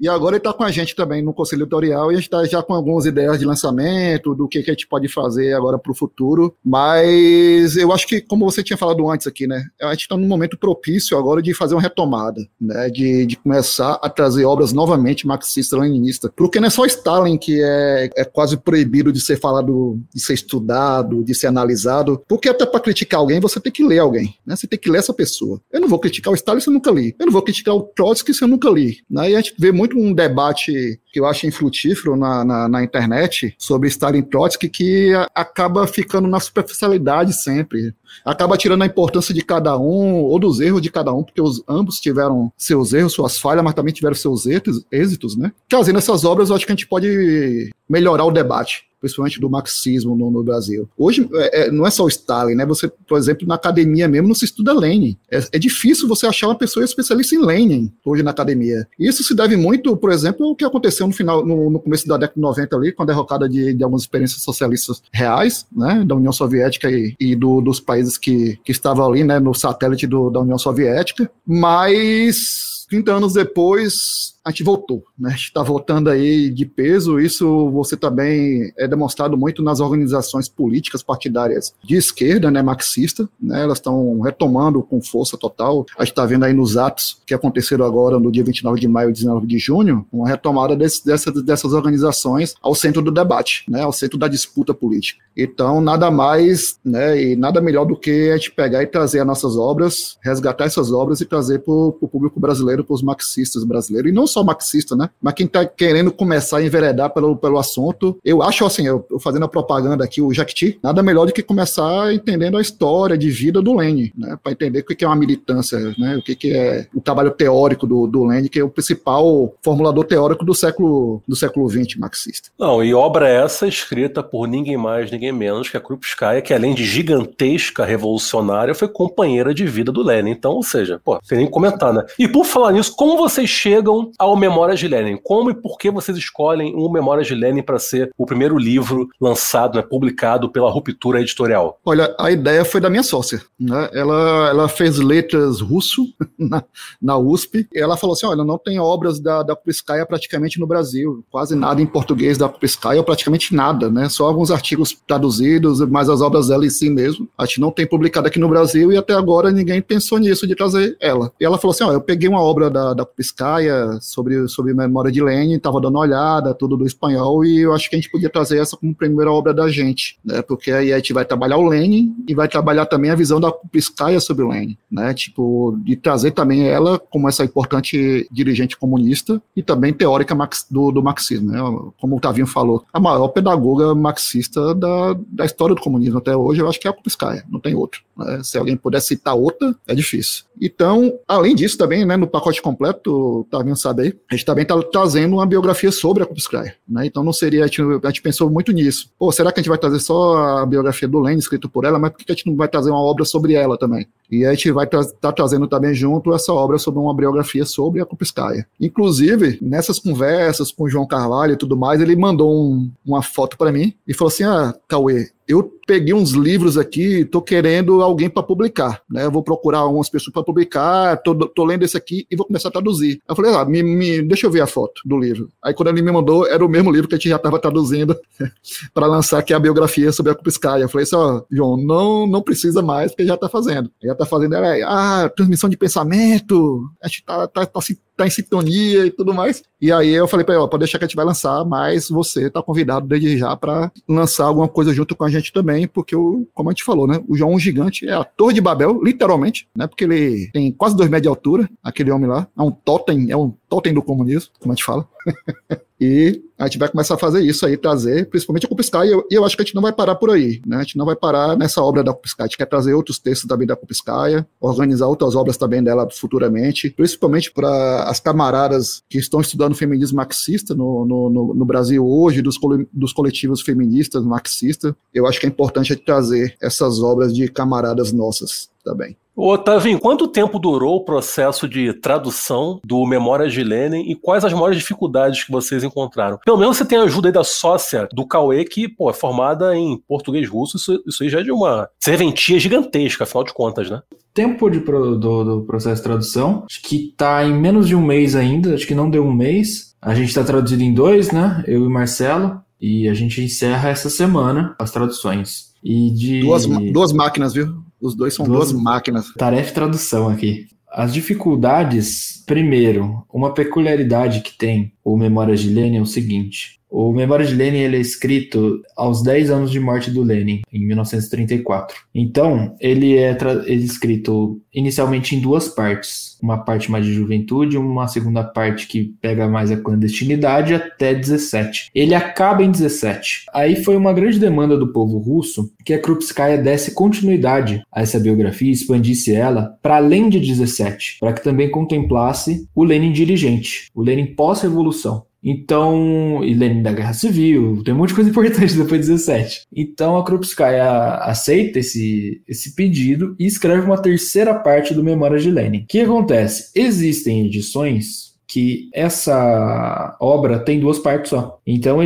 e agora ele está com a gente também no Conselho Editorial e a gente está já com algumas ideias de lançamento, do que, que a gente pode fazer agora para o futuro. Mas eu acho que, como você tinha falado antes aqui, né? A gente está num momento propício agora de fazer uma retomada, né? De, de começar a trazer obras novamente marxista-leninistas. Porque não é só Stalin que é, é quase proibido de ser falado, de ser estudado, de ser analisado. Porque até para criticar alguém, você tem que ler alguém, né? Você tem que ler essa pessoa. Eu não vou criticar o Stalin se eu nunca li. Eu não vou criticar o Trotsky se eu nunca li. Né? E a gente vê muito um debate que eu acho infrutífero na, na, na internet sobre Stalin Trotsky que acaba ficando na superficialidade sempre. Acaba tirando a importância de cada um ou dos erros de cada um, porque os, ambos tiveram seus erros, suas falhas, mas também tiveram seus êxitos, êxitos né? Trazendo essas obras, eu acho que a gente pode melhorar o debate principalmente do marxismo no, no Brasil. Hoje é, é, não é só o Stalin, né? Você, por exemplo, na academia mesmo não se estuda Lenin. É, é, difícil você achar uma pessoa especialista em Lenin hoje na academia. Isso se deve muito, por exemplo, ao que aconteceu no final, no, no começo da década de 90 ali, com a derrocada de, de algumas experiências socialistas reais, né? Da União Soviética e, e do, dos países que, que estavam ali, né? No satélite do, da União Soviética. Mas 30 anos depois, a gente voltou, né? A gente está voltando aí de peso. Isso você também é demonstrado muito nas organizações políticas partidárias de esquerda, né, marxista, né? Elas estão retomando com força total. A gente está vendo aí nos atos que aconteceram agora no dia 29 de maio e 19 de junho, uma retomada desse, dessas, dessas organizações ao centro do debate, né? Ao centro da disputa política. Então, nada mais, né? E nada melhor do que a gente pegar e trazer as nossas obras, resgatar essas obras e trazer para o público brasileiro, para os marxistas brasileiros e não só marxista, né? Mas quem está querendo começar a enveredar pelo, pelo assunto, eu acho assim, eu, eu fazendo a propaganda aqui, o Jacti, nada melhor do que começar entendendo a história de vida do Lenin, né? Para entender o que é uma militância, né? O que é o trabalho teórico do, do Lenin, que é o principal formulador teórico do século do século XX marxista. Não, e obra essa escrita por ninguém mais, ninguém menos que a Krupskaya, que além de gigantesca revolucionária, foi companheira de vida do Lenin. Então, ou seja, pô, sem nem comentar, né? E por falar nisso, como vocês chegam ao Memórias de Lenin. Como e por que vocês escolhem o Memórias de Lenin para ser o primeiro livro lançado, né, publicado pela Ruptura Editorial? Olha, a ideia foi da minha sócia. Né? Ela, ela fez letras russo <laughs> na, na USP. Ela falou assim: olha, não tem obras da, da Kupiskaya praticamente no Brasil. Quase nada em português da Kupiskaya, ou praticamente nada, né? Só alguns artigos traduzidos, mas as obras dela em si mesmo. A gente não tem publicado aqui no Brasil e até agora ninguém pensou nisso de trazer ela. E ela falou assim: ó, eu peguei uma obra da, da Kupiskaya sobre, sobre memória de Lenin, estava dando uma olhada, tudo do espanhol, e eu acho que a gente podia trazer essa como primeira obra da gente, né? Porque aí a gente vai trabalhar o Lenin e vai trabalhar também a visão da Kupiskaya sobre o Lenin, né? Tipo, de trazer também ela como essa importante dirigente comunista e também teórica do, do marxismo, né? Como o Tavinho falou, a maior pedagoga marxista da, da história do comunismo até hoje, eu acho que é a Kupiskaya, não tem outro. Né? Se alguém puder citar outra, é difícil. Então, além disso também, né, no pacote completo, o Tavinho sabe a gente também está trazendo uma biografia sobre a Kupskaya, né? Então não seria, a gente, a gente, pensou muito nisso. Pô, será que a gente vai trazer só a biografia do Lenin escrito por ela, mas por que a gente não vai trazer uma obra sobre ela também? E a gente vai estar tra tá trazendo também junto essa obra sobre uma biografia sobre a Kupskaya. Inclusive, nessas conversas com o João Carvalho e tudo mais, ele mandou um, uma foto para mim e falou assim: "Ah, Cauê, eu peguei uns livros aqui, tô querendo alguém para publicar, né? Eu vou procurar umas pessoas para publicar, tô, tô, lendo esse aqui e vou começar a traduzir. Eu falei, ah, me, me, deixa eu ver a foto do livro. Aí quando ele me mandou, era o mesmo livro que a gente já estava traduzindo <laughs> para lançar aqui a biografia sobre a Kupiskaya. Eu falei assim, ó, João, não, não precisa mais, porque já está fazendo. Já está fazendo, é, ah, transmissão de pensamento, a gente tá, tá, tá, tá em sintonia e tudo mais. E aí eu falei para ele, ó, pode deixar que a gente vai lançar, mas você tá convidado desde já para lançar alguma coisa junto com a gente também, porque o, como a gente falou, né, o João Gigante é a Torre de Babel, literalmente, né, porque ele tem quase dois metros de altura, aquele homem lá, é um totem, é um totem do comunismo, como a gente fala. E a gente vai começar a fazer isso aí, trazer, principalmente a Kupiskai, e eu, eu, acho que a gente não vai parar por aí, né? A gente não vai parar nessa obra da Kupiskai, a gente quer trazer outros textos também da Kupiskaya, organizar outras obras também dela futuramente, principalmente para as camaradas que estão estudando feminismo marxista no, no, no, no Brasil hoje, dos, dos coletivos feministas marxistas. Eu acho que é importante a gente trazer essas obras de camaradas nossas também. Ô, Tavinho, quanto tempo durou o processo de tradução do Memórias de Lenin e quais as maiores dificuldades que vocês encontraram? Pelo menos você tem a ajuda aí da sócia do Cauê, que pô, é formada em português russo, isso, isso aí já é de uma serventia gigantesca, afinal de contas, né? Tempo de, do, do processo de tradução, acho que tá em menos de um mês ainda, acho que não deu um mês. A gente está traduzido em dois, né? Eu e Marcelo. E a gente encerra essa semana as traduções. E de. Duas, duas máquinas, viu? Os dois são duas, duas máquinas. Tarefa e tradução aqui. As dificuldades, primeiro, uma peculiaridade que tem o Memórias de Lenin é o seguinte: o Memória de Lenin ele é escrito aos 10 anos de morte do Lenin, em 1934. Então, ele é, ele é escrito inicialmente em duas partes. Uma parte mais de juventude, uma segunda parte que pega mais a clandestinidade até 17. Ele acaba em 17. Aí foi uma grande demanda do povo russo que a Krupskaya desse continuidade a essa biografia, expandisse ela para além de 17, para que também contemplasse o Lenin dirigente, o Lenin pós-revolução. Então, e Lenin da Guerra Civil, tem um monte de coisa <laughs> importante depois de 17. Então a Krupskaya aceita esse, esse pedido e escreve uma terceira parte do Memórias de Lenin. O que acontece? Existem edições que essa obra tem duas partes só. Então,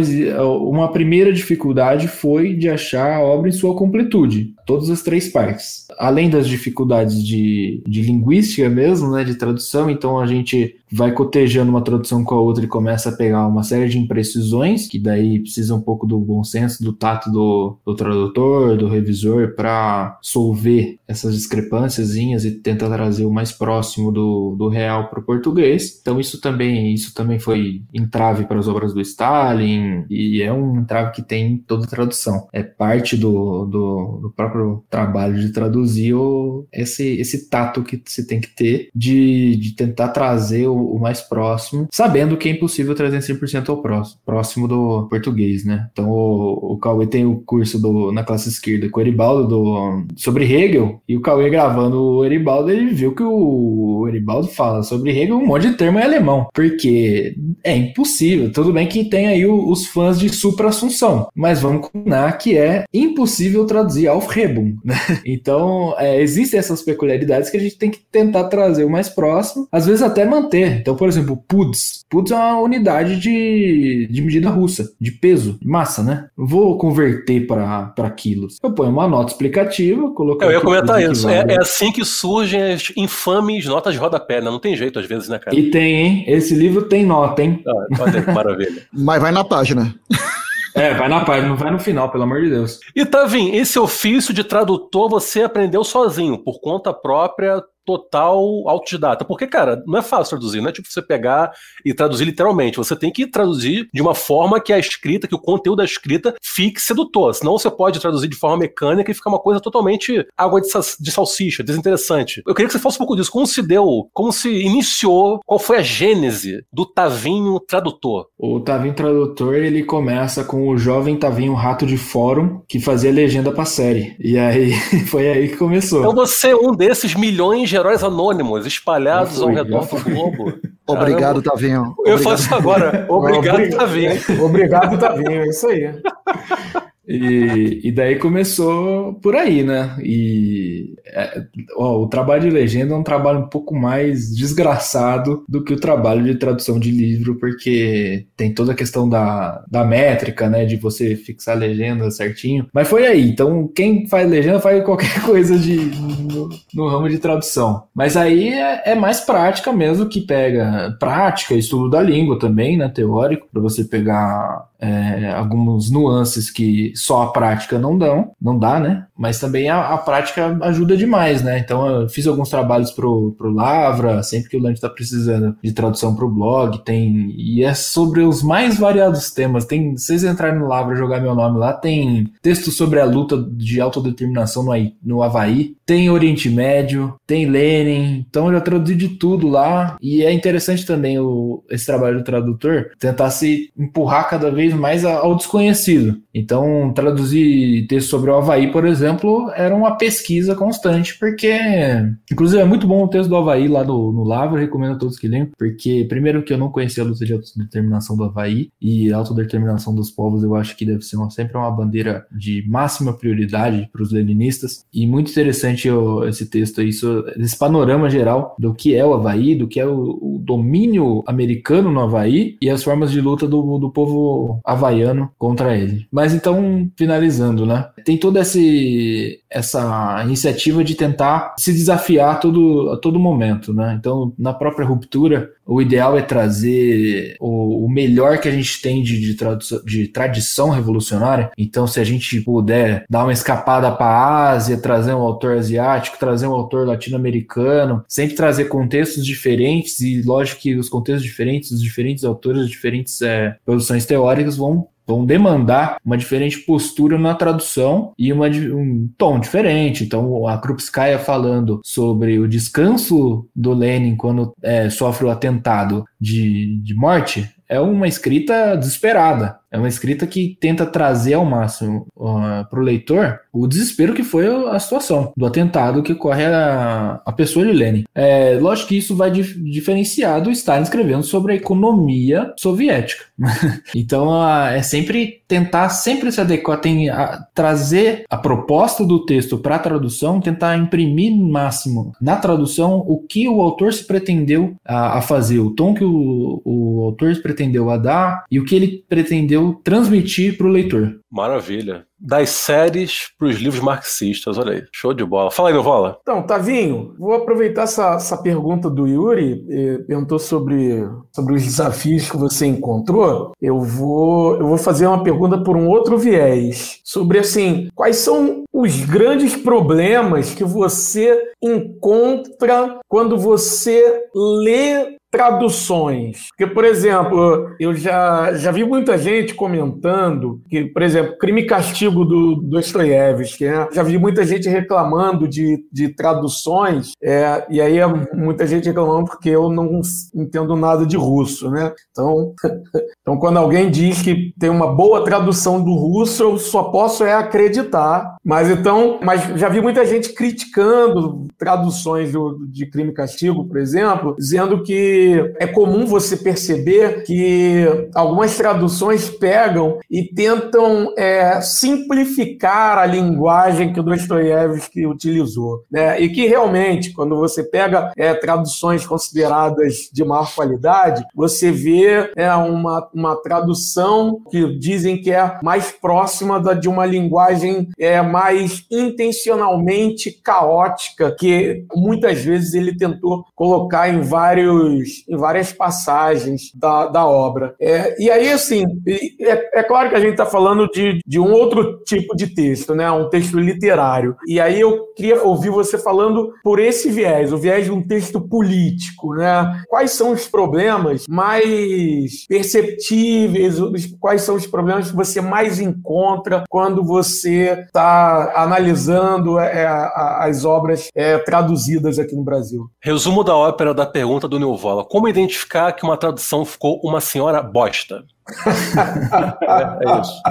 uma primeira dificuldade foi de achar a obra em sua completude, todas as três partes. Além das dificuldades de, de linguística mesmo, né, de tradução, então a gente vai cotejando uma tradução com a outra e começa a pegar uma série de imprecisões, que daí precisa um pouco do bom senso, do tato do, do tradutor, do revisor, para solver essas discrepâncias e tentar trazer o mais próximo do, do real para o português. Então isso também, isso também foi entrave para as obras do Stalin, e é um entrave que tem em toda tradução. É parte do, do, do próprio trabalho de traduzir o, esse, esse tato que você tem que ter de, de tentar trazer o o, mais próximo, sabendo que é impossível trazer 100% ao próximo, próximo do português, né? Então o, o Cauê tem o curso do, na classe esquerda com o Eribaldo do, sobre Hegel, e o Cauê gravando o Eribaldo, ele viu que o, o Eribaldo fala sobre Hegel um monte de termo em alemão, porque é impossível. Tudo bem que tem aí o, os fãs de supra-assunção, mas vamos combinar que é impossível traduzir Aufhebung, né? Então, é, existem essas peculiaridades que a gente tem que tentar trazer o mais próximo, às vezes até manter então, por exemplo, PUDS. PUDS é uma unidade de, de medida russa, de peso, de massa, né? Vou converter para quilos. Eu ponho uma nota explicativa, coloco. Eu ia comentar isso. É, é, assim que surgem as infames notas de rodapé, né? Não tem jeito às vezes, né, cara? E tem, hein? Esse livro tem nota, hein? Ah, olha, maravilha. Mas vai na página. <laughs> É, vai na página, vai no final, pelo amor de Deus. E Tavim, esse ofício de tradutor você aprendeu sozinho, por conta própria, total autodidata. Porque, cara, não é fácil traduzir, não é tipo você pegar e traduzir literalmente. Você tem que traduzir de uma forma que a escrita, que o conteúdo da escrita fique sedutor. Senão você pode traduzir de forma mecânica e ficar uma coisa totalmente água de, de salsicha, desinteressante. Eu queria que você falasse um pouco disso. Como se deu, como se iniciou, qual foi a gênese do Tavinho Tradutor? O Tavinho Tradutor, ele começa com o jovem Tavinho Rato de Fórum, que fazia legenda pra série. E aí, <laughs> foi aí que começou. Então você é um desses milhões de de heróis anônimos espalhados ao redor do globo. <laughs> Obrigado, Tavinho. Eu faço agora. <laughs> Obrigado, Tavinho. Obrigado, Tavinho. É isso aí. E, e daí começou por aí, né? E é, ó, o trabalho de legenda é um trabalho um pouco mais desgraçado do que o trabalho de tradução de livro, porque tem toda a questão da, da métrica, né? De você fixar a legenda certinho. Mas foi aí. Então, quem faz legenda faz qualquer <laughs> coisa de, no, no ramo de tradução. Mas aí é, é, mais prática mesmo que pega prática, estudo da língua também, né? Teórico, para você pegar é, algumas nuances que só a prática não dão, não dá, né? Mas também a, a prática ajuda demais, né? Então eu fiz alguns trabalhos pro, pro Lavra, sempre que o Lante está precisando de tradução pro blog, tem e é sobre os mais variados temas. Tem, vocês entrarem no Lavra jogar meu nome lá, tem texto sobre a luta de autodeterminação no, no Havaí, tem Oriente Médio, tem Lenin, então eu já traduzi de tudo lá e é interessante também o, esse trabalho do tradutor tentar se empurrar cada vez mais ao desconhecido. Então, traduzir texto sobre o Havaí, por exemplo, era uma pesquisa constante, porque, inclusive, é muito bom o texto do Havaí lá no, no Lavra, recomendo a todos que leiam, porque, primeiro, que eu não conhecia a luta de autodeterminação do Havaí, e a autodeterminação dos povos eu acho que deve ser uma, sempre uma bandeira de máxima prioridade para os leninistas, e muito interessante eu, esse texto aí, esse panorama geral do que é o Havaí, do que é o, o domínio americano no Havaí e as formas de luta do, do povo havaiano contra ele. Mas então, finalizando, né? Tem toda esse, essa iniciativa de tentar se desafiar a todo, a todo momento, né? Então, na própria ruptura, o ideal é trazer o, o melhor que a gente tem de, de, de, tradição revolucionária. Então, se a gente puder dar uma escapada para a Ásia, trazer um autor asiático, trazer um autor latino-americano, sempre trazer contextos diferentes e, lógico que os contextos diferentes, os diferentes autores, as diferentes é, produções teóricas vão vão demandar uma diferente postura na tradução e uma, um tom diferente. Então, a Krupskaya falando sobre o descanso do Lenin quando é, sofre o atentado de, de morte é uma escrita desesperada. É uma escrita que tenta trazer ao máximo uh, para o leitor o desespero que foi a situação do atentado que ocorre a, a pessoa de Lenin. É, lógico que isso vai dif diferenciar do Stalin escrevendo sobre a economia soviética. <laughs> então uh, é sempre tentar sempre se adequar, tem, a, trazer a proposta do texto para a tradução, tentar imprimir máximo na tradução o que o autor se pretendeu a, a fazer, o tom que o, o autor se pretendeu a dar e o que ele pretendeu transmitir para o leitor. Maravilha. Das séries para os livros marxistas, olha aí. Show de bola. Fala aí, Novola. Então, Tavinho, vou aproveitar essa, essa pergunta do Yuri, eh, perguntou sobre, sobre os desafios que você encontrou. Eu vou, eu vou fazer uma pergunta por um outro viés. Sobre, assim, quais são os grandes problemas que você encontra quando você lê traduções. Porque, por exemplo, eu já, já vi muita gente comentando que, por exemplo, Crime e Castigo do Dostoiévski, né? já vi muita gente reclamando de, de traduções, é, e aí é muita gente reclamando porque eu não entendo nada de russo, né? Então, <laughs> então, quando alguém diz que tem uma boa tradução do russo, eu só posso é acreditar. Mas então, mas já vi muita gente criticando traduções do, de Crime e Castigo, por exemplo, dizendo que é comum você perceber que algumas traduções pegam e tentam é, simplificar a linguagem que o Dostoiévski utilizou. Né? E que realmente, quando você pega é, traduções consideradas de maior qualidade, você vê é, uma, uma tradução que dizem que é mais próxima da, de uma linguagem é, mais intencionalmente caótica, que muitas vezes ele tentou colocar em vários em várias passagens da, da obra. É, e aí, assim, é, é claro que a gente está falando de, de um outro tipo de texto, né? Um texto literário. E aí eu queria ouvir você falando por esse viés, o viés de um texto político, né? Quais são os problemas mais perceptíveis, quais são os problemas que você mais encontra quando você está analisando é, as obras é, traduzidas aqui no Brasil? Resumo da ópera da pergunta do Como identificar que uma tradução ficou uma senhora bosta? <laughs> é, é isso.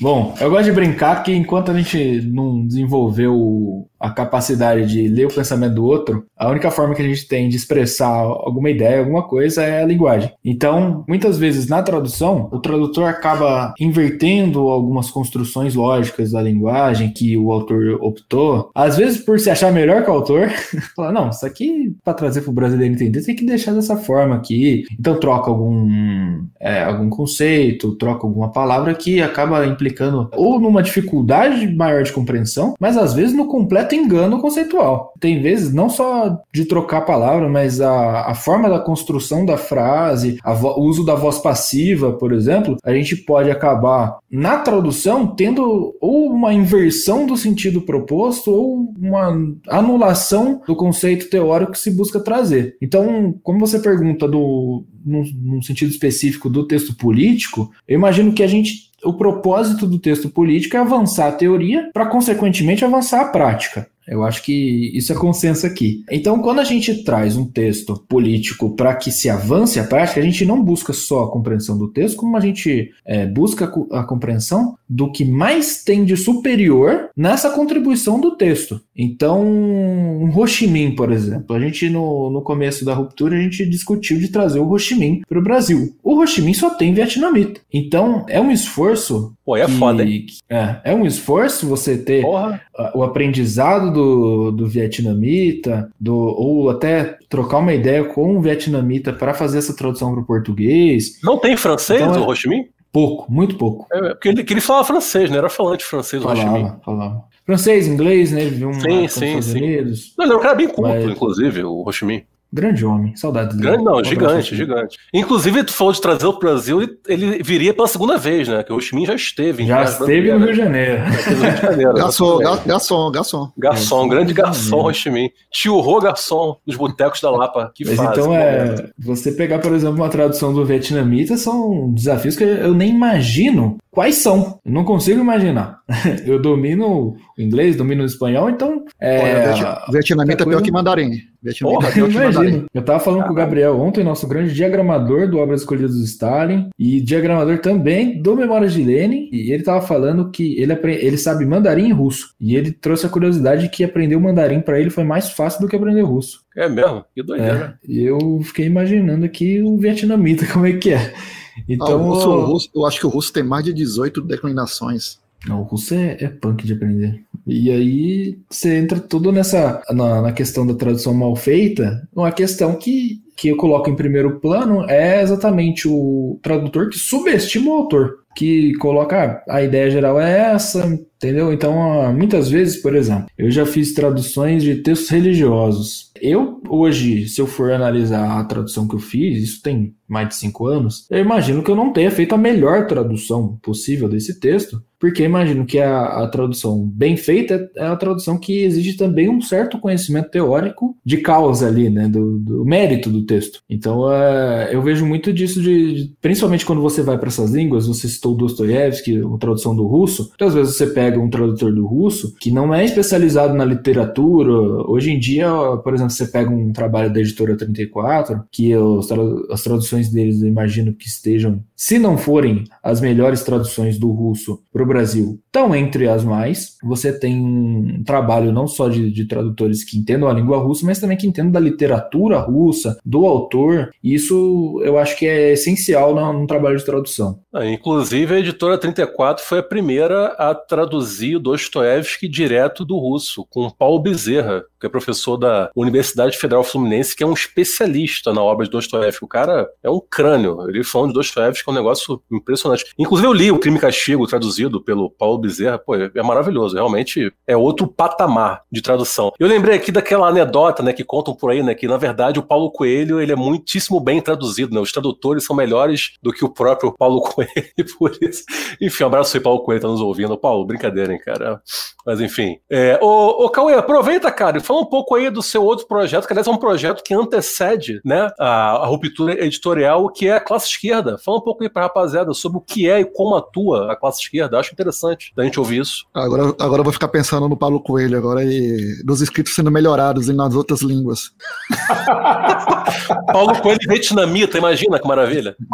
Bom, eu gosto de brincar que enquanto a gente não desenvolveu a capacidade de ler o pensamento do outro, a única forma que a gente tem de expressar alguma ideia, alguma coisa é a linguagem. Então, muitas vezes na tradução, o tradutor acaba invertendo algumas construções lógicas da linguagem que o autor optou, às vezes por se achar melhor que o autor, <laughs> fala, não, isso aqui para trazer para o brasileiro entender, tem que deixar dessa forma aqui. Então troca algum, é, algum conceito, troca alguma palavra que acaba implicando ou numa dificuldade maior de compreensão, mas às vezes no completo engano conceitual. Tem vezes, não só de trocar palavra, mas a, a forma da construção da frase, o uso da voz passiva, por exemplo, a gente pode acabar na tradução tendo ou uma inversão do sentido proposto ou uma anulação do conceito teórico que se busca trazer. Então, como você pergunta do, num, num sentido específico do texto político, eu imagino que a gente o propósito do texto político é avançar a teoria para, consequentemente, avançar a prática. Eu acho que isso é consenso aqui. Então, quando a gente traz um texto político para que se avance a prática, a gente não busca só a compreensão do texto, como a gente é, busca a compreensão do que mais tem de superior nessa contribuição do texto. Então, um Ho Chi Minh, por exemplo, a gente no, no começo da ruptura a gente discutiu de trazer o Ho Chi Minh para o Brasil. O Ho Chi Minh só tem vietnamita. Então, é um esforço. Pô, é que, foda, hein? É, é um esforço você ter Porra. o aprendizado do, do vietnamita, do, ou até trocar uma ideia com o vietnamita para fazer essa tradução para o português. Não tem francês Então, é- o Ho Chi Minh? Pouco, muito pouco. É, porque ele, que ele falava francês, não era falante francês o Ho Chi Minh. Falava, falava. Francês, inglês, né? Ele viu um Sim, sim, sim. Unidos. Não, ele era um cara bem culto, Mas- inclusive, o Ho Chi Minh. Grande homem, saudades dele. Grande, não, gigante, gigante. Inclusive, tu falou de trazer o Brasil, ele, ele viria pela segunda vez, né? Que o Ho Chi Minh já esteve. em Já esteve no Rio de. Janeiro. Já esteve no Rio de Janeiro, <laughs> Garçom, garçom, garçom. Garçom, É, grande garçom Minh. Tio Rô Garçom, dos botecos da Lapa. Que Mas fase, então é. Você pegar, por exemplo, uma tradução do vietnamita são desafios que eu nem imagino quais são. Eu não consigo imaginar. <laughs> Eu domino o inglês, domino o espanhol, então. É, Olha, viet- vietnamita é pior coisa- que mandarim. Eu <laughs> imagino. Tava falando com o Gabriel ontem, nosso grande diagramador do Obras Escolhidas do Stalin, e diagramador também do Memórias de Lenin, e ele tava falando que ele, ele sabe mandarim e russo. E ele trouxe a curiosidade de que aprender o mandarim para ele foi mais fácil do que aprender o russo. É mesmo? Que doideira. É, e eu fiquei imaginando aqui o vietnamita, <laughs> como é que é. Ah, Então, o russo- o russo- eu acho que o russo tem mais de 18 declinações. Não, o russo é, é punk de aprender. E aí você entra tudo nessa na, na questão da tradução mal feita, uma questão que, que eu coloco em primeiro plano é exatamente o tradutor que subestima o autor, que coloca ah, a ideia geral é essa, entendeu? Então, muitas vezes, por exemplo, eu já fiz traduções de textos religiosos. Eu, hoje, se eu for analisar a tradução que eu fiz, isso tem mais de cinco anos, eu imagino que eu não tenha feito a melhor tradução possível desse texto, porque imagino que a, a tradução bem feita é a tradução que exige também um certo conhecimento teórico de causa ali, né, do, do mérito do texto. Então, é, eu vejo muito disso, de, de- principalmente quando você vai para essas línguas, você citou Dostoiévski, a tradução do russo, muitas vezes você pega um tradutor do russo que não é especializado na literatura. Hoje em dia, por exemplo, você pega um trabalho da editora 34, que os as traduções deles eu imagino que estejam, se não forem as melhores traduções do russo para o Brasil, estão entre as mais. Você tem um trabalho não só de, de tradutores que entendam a língua russa, mas também que entendam da literatura russa, do autor. Isso eu acho que é essencial no trabalho de tradução. Ah, inclusive, a editora 34 foi a primeira a traduzir o Dostoiévski direto do russo, com Paulo Bezerra, que é professor da Universidade Federal Fluminense, que é um especialista na obra de Dostoiévski. O cara é um crânio. Ele falando de Dostoiévski é um negócio impressionante. Inclusive, eu li o Crime e Castigo, traduzido pelo Paulo Bezerra. Pô, é maravilhoso. Realmente é outro patamar de tradução. Eu lembrei aqui daquela anedota, né, que contam por aí, né, que na verdade o Paulo Coelho ele é muitíssimo bem traduzido, né? Os tradutores são melhores do que o próprio Paulo <laughs> Coelho, por isso. Enfim, um abraço aí, Paulo Coelho, tá nos ouvindo. Paulo, brincadeira, hein, cara. Mas enfim. É, ô, ô, Cauê, aproveita, cara, fala um pouco aí do seu outro projeto, que aliás é um projeto que antecede, né, a, a ruptura editorial, que é a classe esquerda. Fala um pouco aí pra rapaziada sobre o que é e como atua a classe esquerda. Acho interessante da gente ouvir isso. Agora, agora eu vou ficar pensando no Paulo Coelho agora e dos escritos sendo melhorados e nas outras línguas. <laughs> Paulo Coelho vietnamita, imagina que maravilha. <laughs>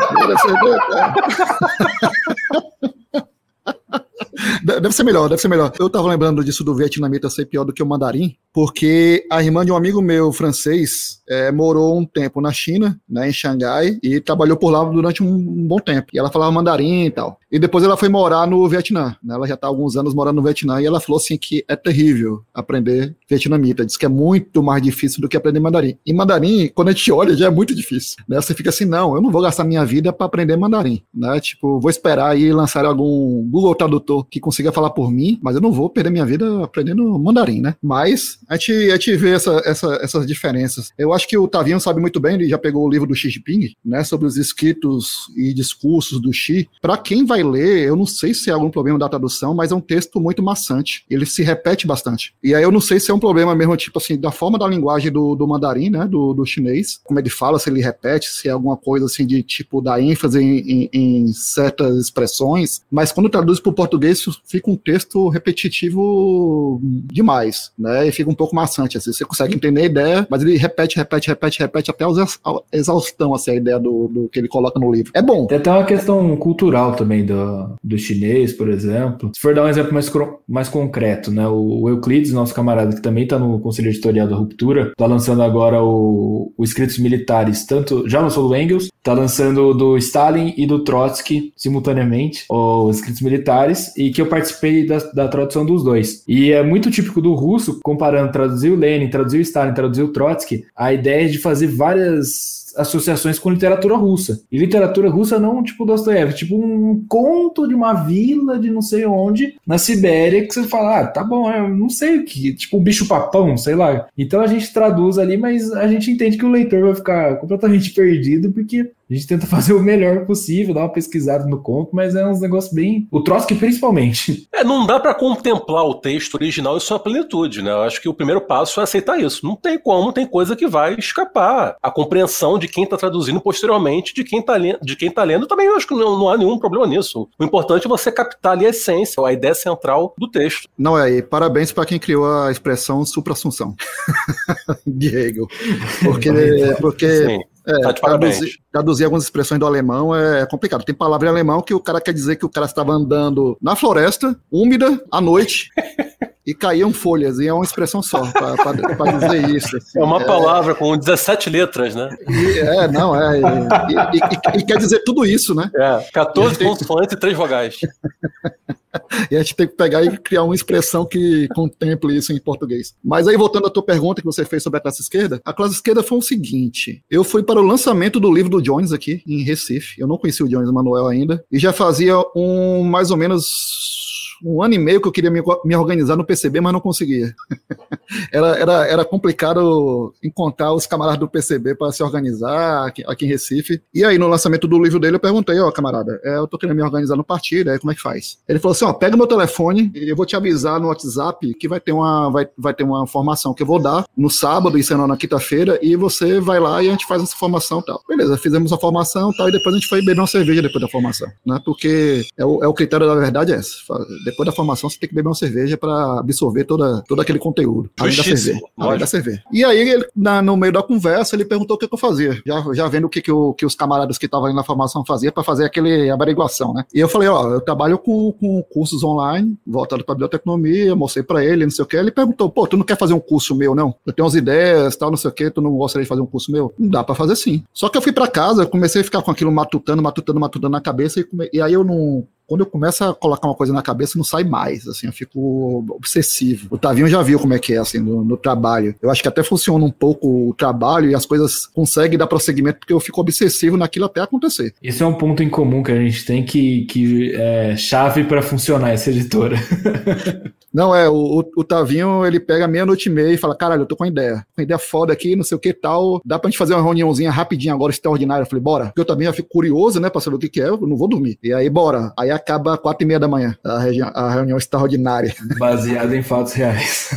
Deve ser, melhor, deve ser melhor. Eu tava lembrando disso do vietnamita ser pior do que o mandarim, porque a irmã de um amigo meu francês é, morou um tempo na China, né, em Xangai, e trabalhou por lá durante um, um bom tempo. E ela falava mandarim e tal. E depois ela foi morar no Vietnã. Né, ela já tá há alguns anos morando no Vietnã e ela falou assim que é terrível aprender vietnamita. Diz que é muito mais difícil do que aprender mandarim. E mandarim, quando a gente olha, já é muito difícil. Né? Você fica assim, não, eu não vou gastar minha vida para aprender mandarim. Né? Tipo, vou esperar aí lançar algum Google Tradutor que consiga falar por mim, mas eu não vou perder minha vida aprendendo mandarim, né? Mas a gente, a gente vê essa, essa, essas diferenças. Eu acho que o Tavinho sabe muito bem, ele já pegou o livro do Xi Jinping, né? Sobre os escritos e discursos do Xi. Para quem vai ler, eu não sei se é algum problema da tradução, mas é um texto muito maçante. Ele se repete bastante. E aí eu não sei se é um problema mesmo, tipo assim, da forma da linguagem do, do mandarim, né? Do, do chinês, como ele fala, se ele repete, se é alguma coisa assim de tipo dar ênfase em, em, em certas expressões. Mas quando traduz para o português, fica um texto repetitivo demais, né? E fica um pouco maçante. Assim, você consegue entender a ideia, mas ele repete, repete, repete, repete até a exaustão, assim, a ideia do, do que ele coloca no livro. É bom. Tem até uma questão cultural também do, do chinês, por exemplo. Se for dar um exemplo mais, mais concreto, né? O Euclides, nosso camarada, que também está no Conselho Editorial da Ruptura, está lançando agora o, o Escritos Militares, tanto já lançou do Engels, está lançando do Stalin e do Trotsky simultaneamente, os Escritos Militares, e que eu participei da, da tradução dos dois. E é muito típico do russo, comparando traduzir o Lenin, traduzir o Stalin, traduzir o Trotsky, a ideia de fazer várias associações com literatura russa. E literatura russa não tipo Dostoiévski, tipo um conto de uma vila de não sei onde, na Sibéria, que você fala, ah, tá bom, eu não sei o que, tipo um bicho-papão, sei lá. Então a gente traduz ali, mas a gente entende que o leitor vai ficar completamente <laughs> perdido, porque a gente tenta fazer o melhor possível, dar uma pesquisada no conto, mas é uns negócios bem. O Trotsky, principalmente. <laughs> É, não dá para contemplar o texto original em sua plenitude, né? Eu acho que o primeiro passo é aceitar isso. Não tem como, tem coisa que vai escapar. A compreensão de quem está traduzindo posteriormente, de quem está lendo, de quem tá lendo, também eu acho que não, não há nenhum problema nisso. O importante é você captar ali a essência, a ideia central do texto. Não é, e parabéns para quem criou a expressão supra-assunção. <laughs> Diego. Porque, porque Sim. É, tá traduzir, traduzir, algumas expressões do alemão é complicado. Tem palavra em alemão que o cara quer dizer que o cara estava andando na floresta, úmida, à noite, e caíam folhas, e é uma expressão só para dizer isso. Assim. É uma é, palavra com 17 letras, né? E, é, não, é. E, e, e, quer dizer tudo isso, né? É, 14 consoantes e 3 vogais. <laughs> e a gente tem que pegar e criar uma expressão que contemple isso em português. Mas aí, voltando à tua pergunta que você fez sobre a classe esquerda, a classe esquerda foi o seguinte: eu fui para o lançamento do livro do Jones aqui, em Recife. Eu não conhecia o Jones Manuel ainda, e já fazia um mais ou menos um ano e meio que eu queria me, me organizar no PCB, mas não conseguia. <laughs> era, era, era complicado encontrar os camaradas do PCB para se organizar aqui, aqui, em Recife. E aí, no lançamento do livro dele, eu perguntei, ó, oh, camarada, é, eu tô querendo me organizar no partido, aí como é que faz? Ele falou assim, ó, pega meu telefone e eu vou te avisar no WhatsApp que vai ter uma, vai, vai ter uma formação que eu vou dar no sábado e sendo na quinta-feira e você vai lá e a gente faz essa formação e tal. Beleza, fizemos a formação e tal e depois a gente foi beber uma cerveja depois da formação, né? Porque é o, é o critério da verdade é esse depois da formação, você tem que beber uma cerveja para absorver toda, todo aquele conteúdo. Além da cerveja. Além da cerveja. E aí, ele, na, no meio da conversa, ele perguntou o que, que eu fazia. Já, já vendo o que, que, que os camaradas que estavam ali na formação faziam para fazer aquele averiguação, né? E eu falei, ó, eu trabalho com, com cursos online, voltado para biotecnologia, mostrei para ele, não sei o que. Ele perguntou, pô, tu não quer fazer um curso meu, não? Eu tenho umas ideias, tal, não sei o que, tu não gostaria de fazer um curso meu? Não dá para fazer sim. Só que eu fui para casa, comecei a ficar com aquilo matutando, matutando, matutando na cabeça, e, come... e aí eu não quando eu começo a colocar uma coisa na cabeça, não sai mais, assim, eu fico obsessivo. O Tavinho já viu como é que é, assim, no, no trabalho. Eu acho que até funciona um pouco o trabalho e as coisas conseguem dar prosseguimento porque eu fico obsessivo naquilo até acontecer. Isso é um ponto em comum que a gente tem que, que é chave para funcionar essa editora. <laughs> Não, é, o, o Tavinho, ele pega meia-noite e meia e fala, caralho, eu tô com uma ideia, com uma ideia foda aqui, não sei o que tal, dá pra gente fazer uma reuniãozinha rapidinha agora, extraordinária. Eu falei, bora. Porque eu também já fico curioso, né, pra saber o que que é, eu não vou dormir. E aí, bora. Aí acaba quatro e meia da manhã, a, a reunião extraordinária. <laughs> Baseada em fatos reais.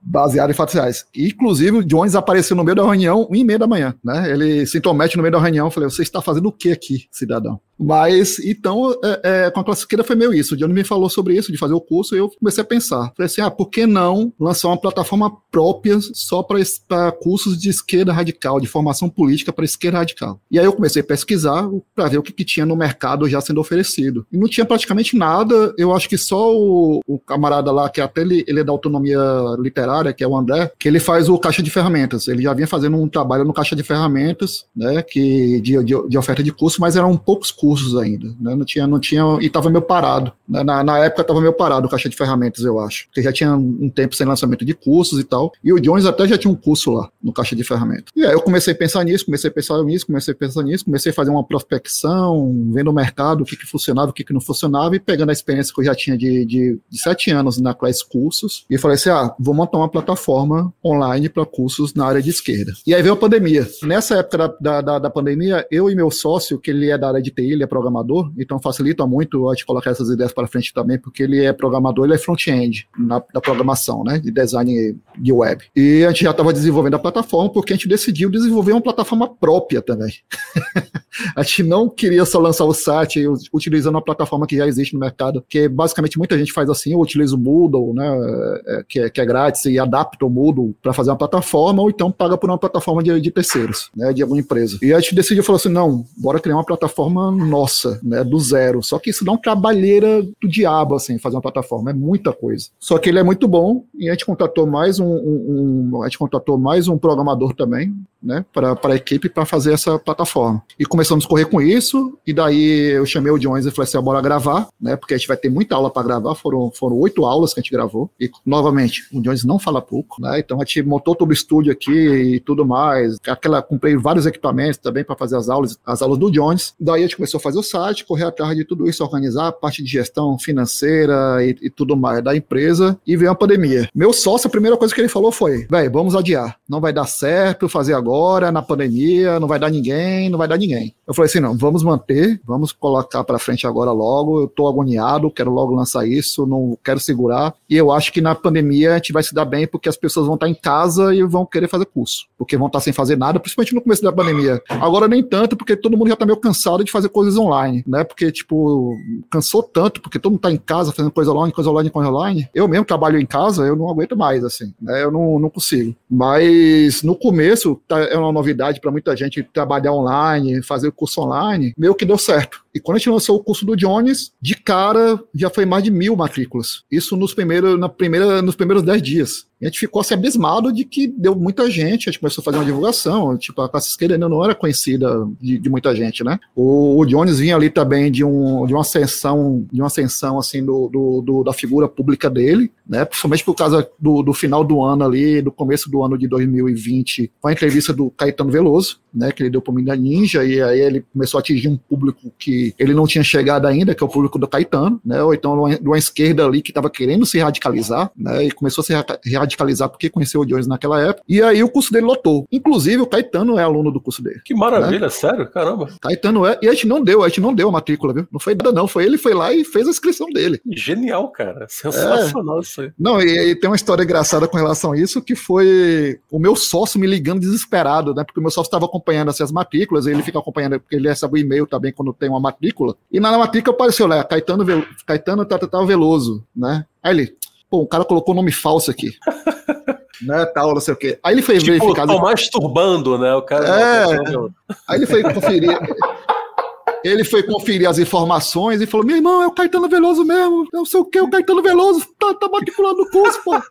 baseado em fatos reais. Inclusive, o Jones apareceu no meio da reunião, um e meia da manhã, né? Ele se intromete no meio da reunião, eu falei, você está fazendo o que aqui, cidadão? Mas, então, é, é, com a classificadeira foi meio isso. O Jones me falou sobre isso, de fazer o curso, e eu comecei a pensar. Falei assim, ah, por que não lançar uma plataforma própria só para cursos de esquerda radical, de formação política para esquerda radical? E aí eu comecei a pesquisar para ver o que, que, tinha no mercado já sendo oferecido. E não tinha praticamente nada, eu acho que só o, o camarada lá, que até ele, ele é da autonomia literária, que é o André, que ele faz o caixa de ferramentas. Ele já vinha fazendo um trabalho no caixa de ferramentas, né, que de, de, de oferta de curso, mas eram poucos cursos ainda, né, não tinha, não tinha, e estava meio parado. Né, na, na época estava meio parado o caixa de ferramentas, eu acho, porque já tinha um tempo sem lançamento de cursos e tal, e o Jones até já tinha um curso lá, no caixa de ferramentas. E aí eu comecei a pensar nisso, comecei a pensar nisso, comecei a pensar nisso, comecei a fazer uma prospecção, vendo o mercado, o que, que funcionava, o que, que não funcionava, e pegando a experiência que eu já tinha de, de, de sete anos na Class Cursos, e falei assim, ah, vou montar uma plataforma online para cursos na área de esquerda. E aí veio a pandemia. Nessa época da, da, da, pandemia, eu e meu sócio, que ele é da área de TI, ele é programador, então facilita muito a gente colocar essas ideias para frente também, porque ele é programador, ele é front-end da programação, né, de design de web. E a gente já estava desenvolvendo a plataforma porque a gente decidiu desenvolver uma plataforma própria também. <laughs> a gente não queria só lançar o site utilizando uma plataforma que já existe no mercado, que basicamente muita gente faz assim, ou utiliza o Moodle, né, é, que é, que é grátis e adapta o Moodle para fazer uma plataforma, ou então paga por uma plataforma de, de terceiros, né, de alguma empresa. E a gente decidiu falar assim, não, bora criar uma plataforma nossa, né, do zero. Só que isso dá uma trabalheira do diabo, assim, fazer uma plataforma, é muita coisa. Só que ele é muito bom e a gente contratou mais um, um, um a gente contratou mais um programador também, né, para a equipe para fazer essa plataforma. E começamos a correr com isso, e daí eu chamei o Jones e falei assim: bora gravar, né, porque a gente vai ter muita aula para gravar. Foram, foram oito aulas que a gente gravou. E, novamente, o Jones não fala pouco, né, então a gente montou todo o estúdio aqui e tudo mais. Aquela, comprei vários equipamentos também para fazer as aulas, as aulas do Jones. Daí a gente começou a fazer o site, correr atrás de tudo isso, organizar a parte de gestão financeira e, e tudo mais da empresa, e veio a pandemia. Meu sócio, a primeira coisa que ele falou foi: velho, vamos adiar, não vai dar certo fazer agora agora, na pandemia, não vai dar ninguém, não vai dar ninguém. Eu falei assim, não, vamos manter, vamos colocar para frente agora logo, eu tô agoniado, quero logo lançar isso, não quero segurar, e eu acho que na pandemia a gente vai se dar bem porque as pessoas vão estar em casa e vão querer fazer curso, porque vão estar sem fazer nada, principalmente no começo da pandemia. Agora nem tanto, porque todo mundo já tá meio cansado de fazer coisas online, né, porque, tipo, cansou tanto, porque todo mundo tá em casa fazendo coisa online, coisa online, coisa online. Eu mesmo trabalho em casa, eu não aguento mais, assim, né, eu não, não consigo. Mas no começo, tá, é uma novidade para muita gente trabalhar online, fazer o curso online, meio que deu certo. E quando a gente lançou o curso do Jones, de cara já foi mais de mil matrículas. Isso nos primeiros, na primeira, nos primeiros dez dias. E a gente ficou assim abismado de que deu muita gente, a gente começou a fazer uma divulgação, tipo, a classe esquerda ainda não era conhecida de, de muita gente, né? O, o, Jones vinha ali também de, um, de uma ascensão, de uma ascensão assim do, do, do, da figura pública dele, né? Principalmente por causa do, do final do ano ali, do começo do ano de 2020, com a entrevista do Caetano Veloso, né? Que ele deu para o Mina Ninja, e aí ele começou a atingir um público que ele não tinha chegado ainda, que é o público do Caetano, né? Ou então de uma esquerda ali que estava querendo se radicalizar, né? E começou a se radicalizar radicalizar porque conheceu o Jones naquela época. E aí o curso dele lotou. Inclusive, o Caetano é aluno do curso dele. Que maravilha, né? sério? Caramba. Caetano é. E a gente não deu, a gente não deu a matrícula, viu? Não foi nada, não. Foi ele foi lá e fez a inscrição dele. Genial, cara. Sensacional é. isso aí. Não, e, e, tem uma história engraçada com relação a isso, que foi o meu sócio me ligando desesperado, né? Porque o meu sócio estava acompanhando assim, as matrículas, e ele fica acompanhando, porque ele recebe o e-mail também quando tem uma matrícula. E na matrícula apareceu lá, Caetano, Vel Caetano Tatatá Veloso, né? Aí ele, pô, o cara colocou nome falso aqui. <laughs> né, tal, não sei o quê. Aí ele foi tipo, verificar. Tô masturbando, né? O cara. É. Aí ele foi conferir. <laughs> Ele foi conferir as informações e falou: meu irmão, é o Caetano Veloso mesmo. Não sei o que, o Caetano Veloso tá, tá matriculando o curso, pô. <laughs>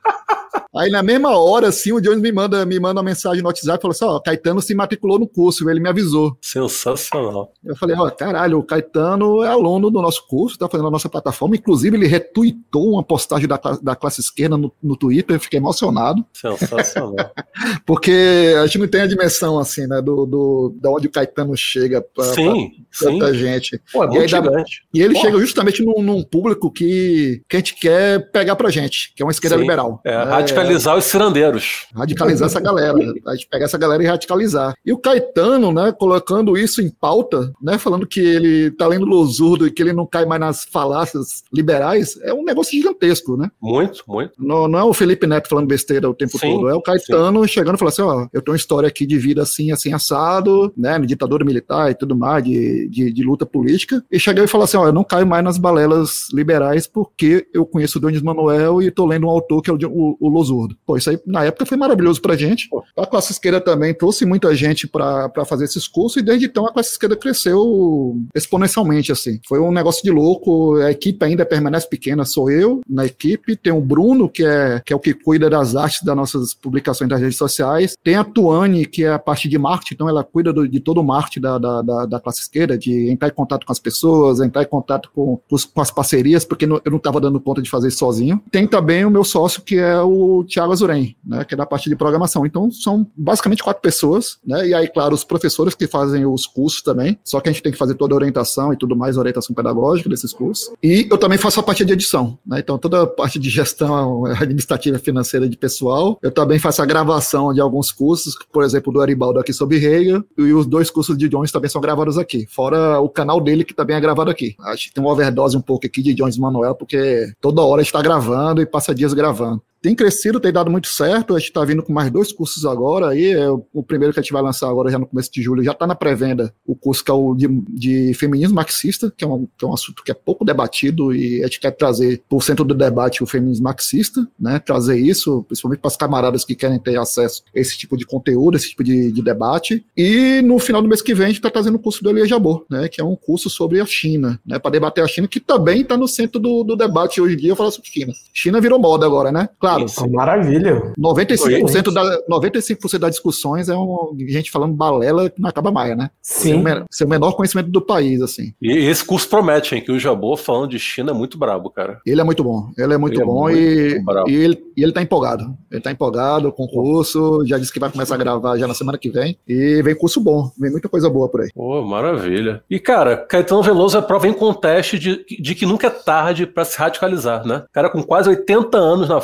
Aí na mesma hora, assim, o Jones me manda, me manda uma mensagem no WhatsApp e falou assim: ó, Caetano se matriculou no curso, ele me avisou. Sensacional. Eu falei, ó, caralho, o Caetano é aluno do nosso curso, tá fazendo a nossa plataforma. Inclusive, ele retuitou uma postagem da, da classe esquerda no, no Twitter, eu fiquei emocionado. Sensacional. <laughs> Porque a gente não tem a dimensão, assim, né, do, do, da onde o Caetano chega pra, sim, pra tanta sim. Gente. Pô, é e, aí, e ele Pô. chega justamente num, num, público que, que a gente quer pegar pra gente, que é uma esquerda sim. liberal. É, radicalizar os cirandeiros. Radicalizar essa galera. A gente pegar essa galera e radicalizar. E o Caetano, né, colocando isso em pauta, né, falando que ele tá lendo Losurdo e que ele não cai mais nas falácias liberais, é um negócio gigantesco, né? Muito, muito. Não, não é o Felipe Neto falando besteira o tempo sim, todo, é o Caetano sim. chegando e falando assim, ó, eu tenho uma história aqui de vida assim, assim, assado, né, ditadura militar e tudo mais, de, de, de luta política, e chegou e falou assim, ó, eu não caio mais nas balelas liberais porque eu conheço o Dionis Manuel e tô lendo um autor que é o, o, o Losurdo. Pô, isso aí na época foi maravilhoso pra gente. A classe esquerda também trouxe muita gente para fazer esses cursos e desde então a classe esquerda cresceu exponencialmente, assim. Foi um negócio de louco, a equipe ainda permanece pequena, sou eu na equipe, tem o Bruno, que é, que é o que cuida das artes das nossas publicações das redes sociais, tem a Tuane, que é a parte de marketing, então ela cuida do, de todo o marketing da, da, da, da, classe esquerda, de entrar em contato com as pessoas, entrar em contato com, com, as parcerias, porque eu não estava dando conta de fazer isso sozinho. Tem também o meu sócio, que é o o Thiago Azuren, né, que é da parte de programação. Então, são basicamente quatro pessoas, né, e aí, claro, os professores que fazem os cursos também, só que a gente tem que fazer toda a orientação e tudo mais, orientação pedagógica desses cursos. E eu também faço a parte de edição, né, então toda a parte de gestão <laughs> administrativa financeira de pessoal, eu também faço a gravação de alguns cursos, por exemplo, do Aribaldo aqui sobre Hegel, e os dois cursos de Jones também são gravados aqui, fora o canal dele que também é gravado aqui. Acho que tem uma overdose um pouco aqui de Jones Manuel, porque toda hora está gravando e passa dias gravando tem crescido, tem dado muito certo. A gente está vindo com mais dois cursos agora. Aí, é o primeiro que a gente vai lançar agora, já no começo de julho, já está na pré-venda. O curso que é o de, de, feminismo marxista, que é, um, que é um assunto que é pouco debatido e a gente quer trazer para o centro do debate o feminismo marxista, né? Trazer isso, principalmente para as camaradas que querem ter acesso a esse tipo de conteúdo, esse tipo de, de debate. E no final do mês que vem, a gente está trazendo o curso do Elia Jabor, né? Que é um curso sobre a China, né? Para debater a China, que também está no centro do, do debate hoje em dia, falar sobre China. China virou moda agora, né? Claro Claro. Isso, maravilha. 95%, da, 95 das discussões é um, gente falando balela que não acaba mais, né? Sim. Seu, menor conhecimento do país, assim. E esse curso promete, hein? Que o Jabô falando de China é muito brabo, cara. Ele é muito bom. Ele é muito ele é bom é muito, e, e, ele, e ele tá empolgado. Ele tá empolgado com o curso, já disse que vai começar a gravar já na semana que vem. E vem curso bom, vem muita coisa boa por aí. Pô, maravilha. E, cara, Caetano Veloso é prova em conteste de, de que nunca é tarde para se radicalizar, né? Cara com quase 80 anos na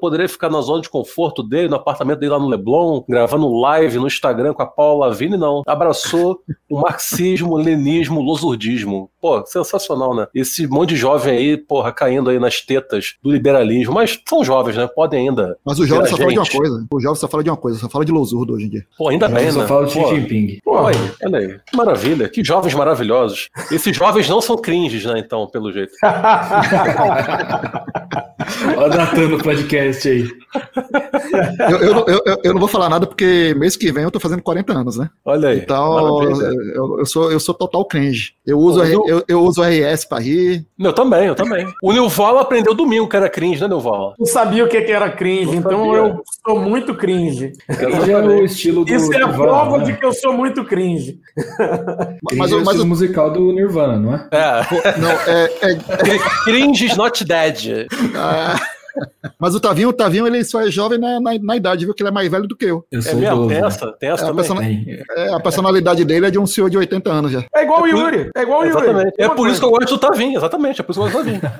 poderia ficar na zona de conforto dele, no apartamento dele lá no Leblon, gravando live no Instagram com a Paula Lavigne, não. Abraçou o marxismo, o lenismo, o losurdismo. Pô, sensacional, né? Esse monte de jovem aí, porra, caindo aí nas tetas do liberalismo. Mas são jovens, né? Podem ainda. Mas o jovem só gente. fala de uma coisa. O jovem só fala de uma coisa, só fala de losurdo hoje em dia. Pô, ainda bem, só né? Só fala de Xi Jinping. Pô, olha aí. Maravilha. Que jovens maravilhosos. Esses jovens não são cringes, né? Então, pelo jeito. <laughs> <laughs> Olha datando o podcast aí. Eu, eu, eu, eu, não vou falar nada porque mês que vem eu tô fazendo 40 anos, né? Olha aí. Então, eu, eu, sou, eu sou total cringe. Eu uso, eu, eu uso RS pra rir. Eu também, eu também. O Nilval aprendeu domingo que era cringe, né, Nilval? Não sabia o que era cringe, então sabia. eu sou muito cringe. Cringe é o estilo do Isso é a prova né? de que eu sou muito cringe. mas, é mas o musical do Nirvana, não é? É. Não, é, é... <laughs> Cringe is not dead. Ah. Mas o Tavinho, o Tavinho, ele só é jovem na, na, na, idade, viu? Que ele é mais velho do que eu. eu é mesmo? Tem essa? Tem essa é, também? A, person... é, a personalidade dele é de um senhor de 80 anos já. É igual o Yuri. É igual o Yuri. É por isso que eu gosto do Tavinho, exatamente. É por isso que eu gosto do Tavinho.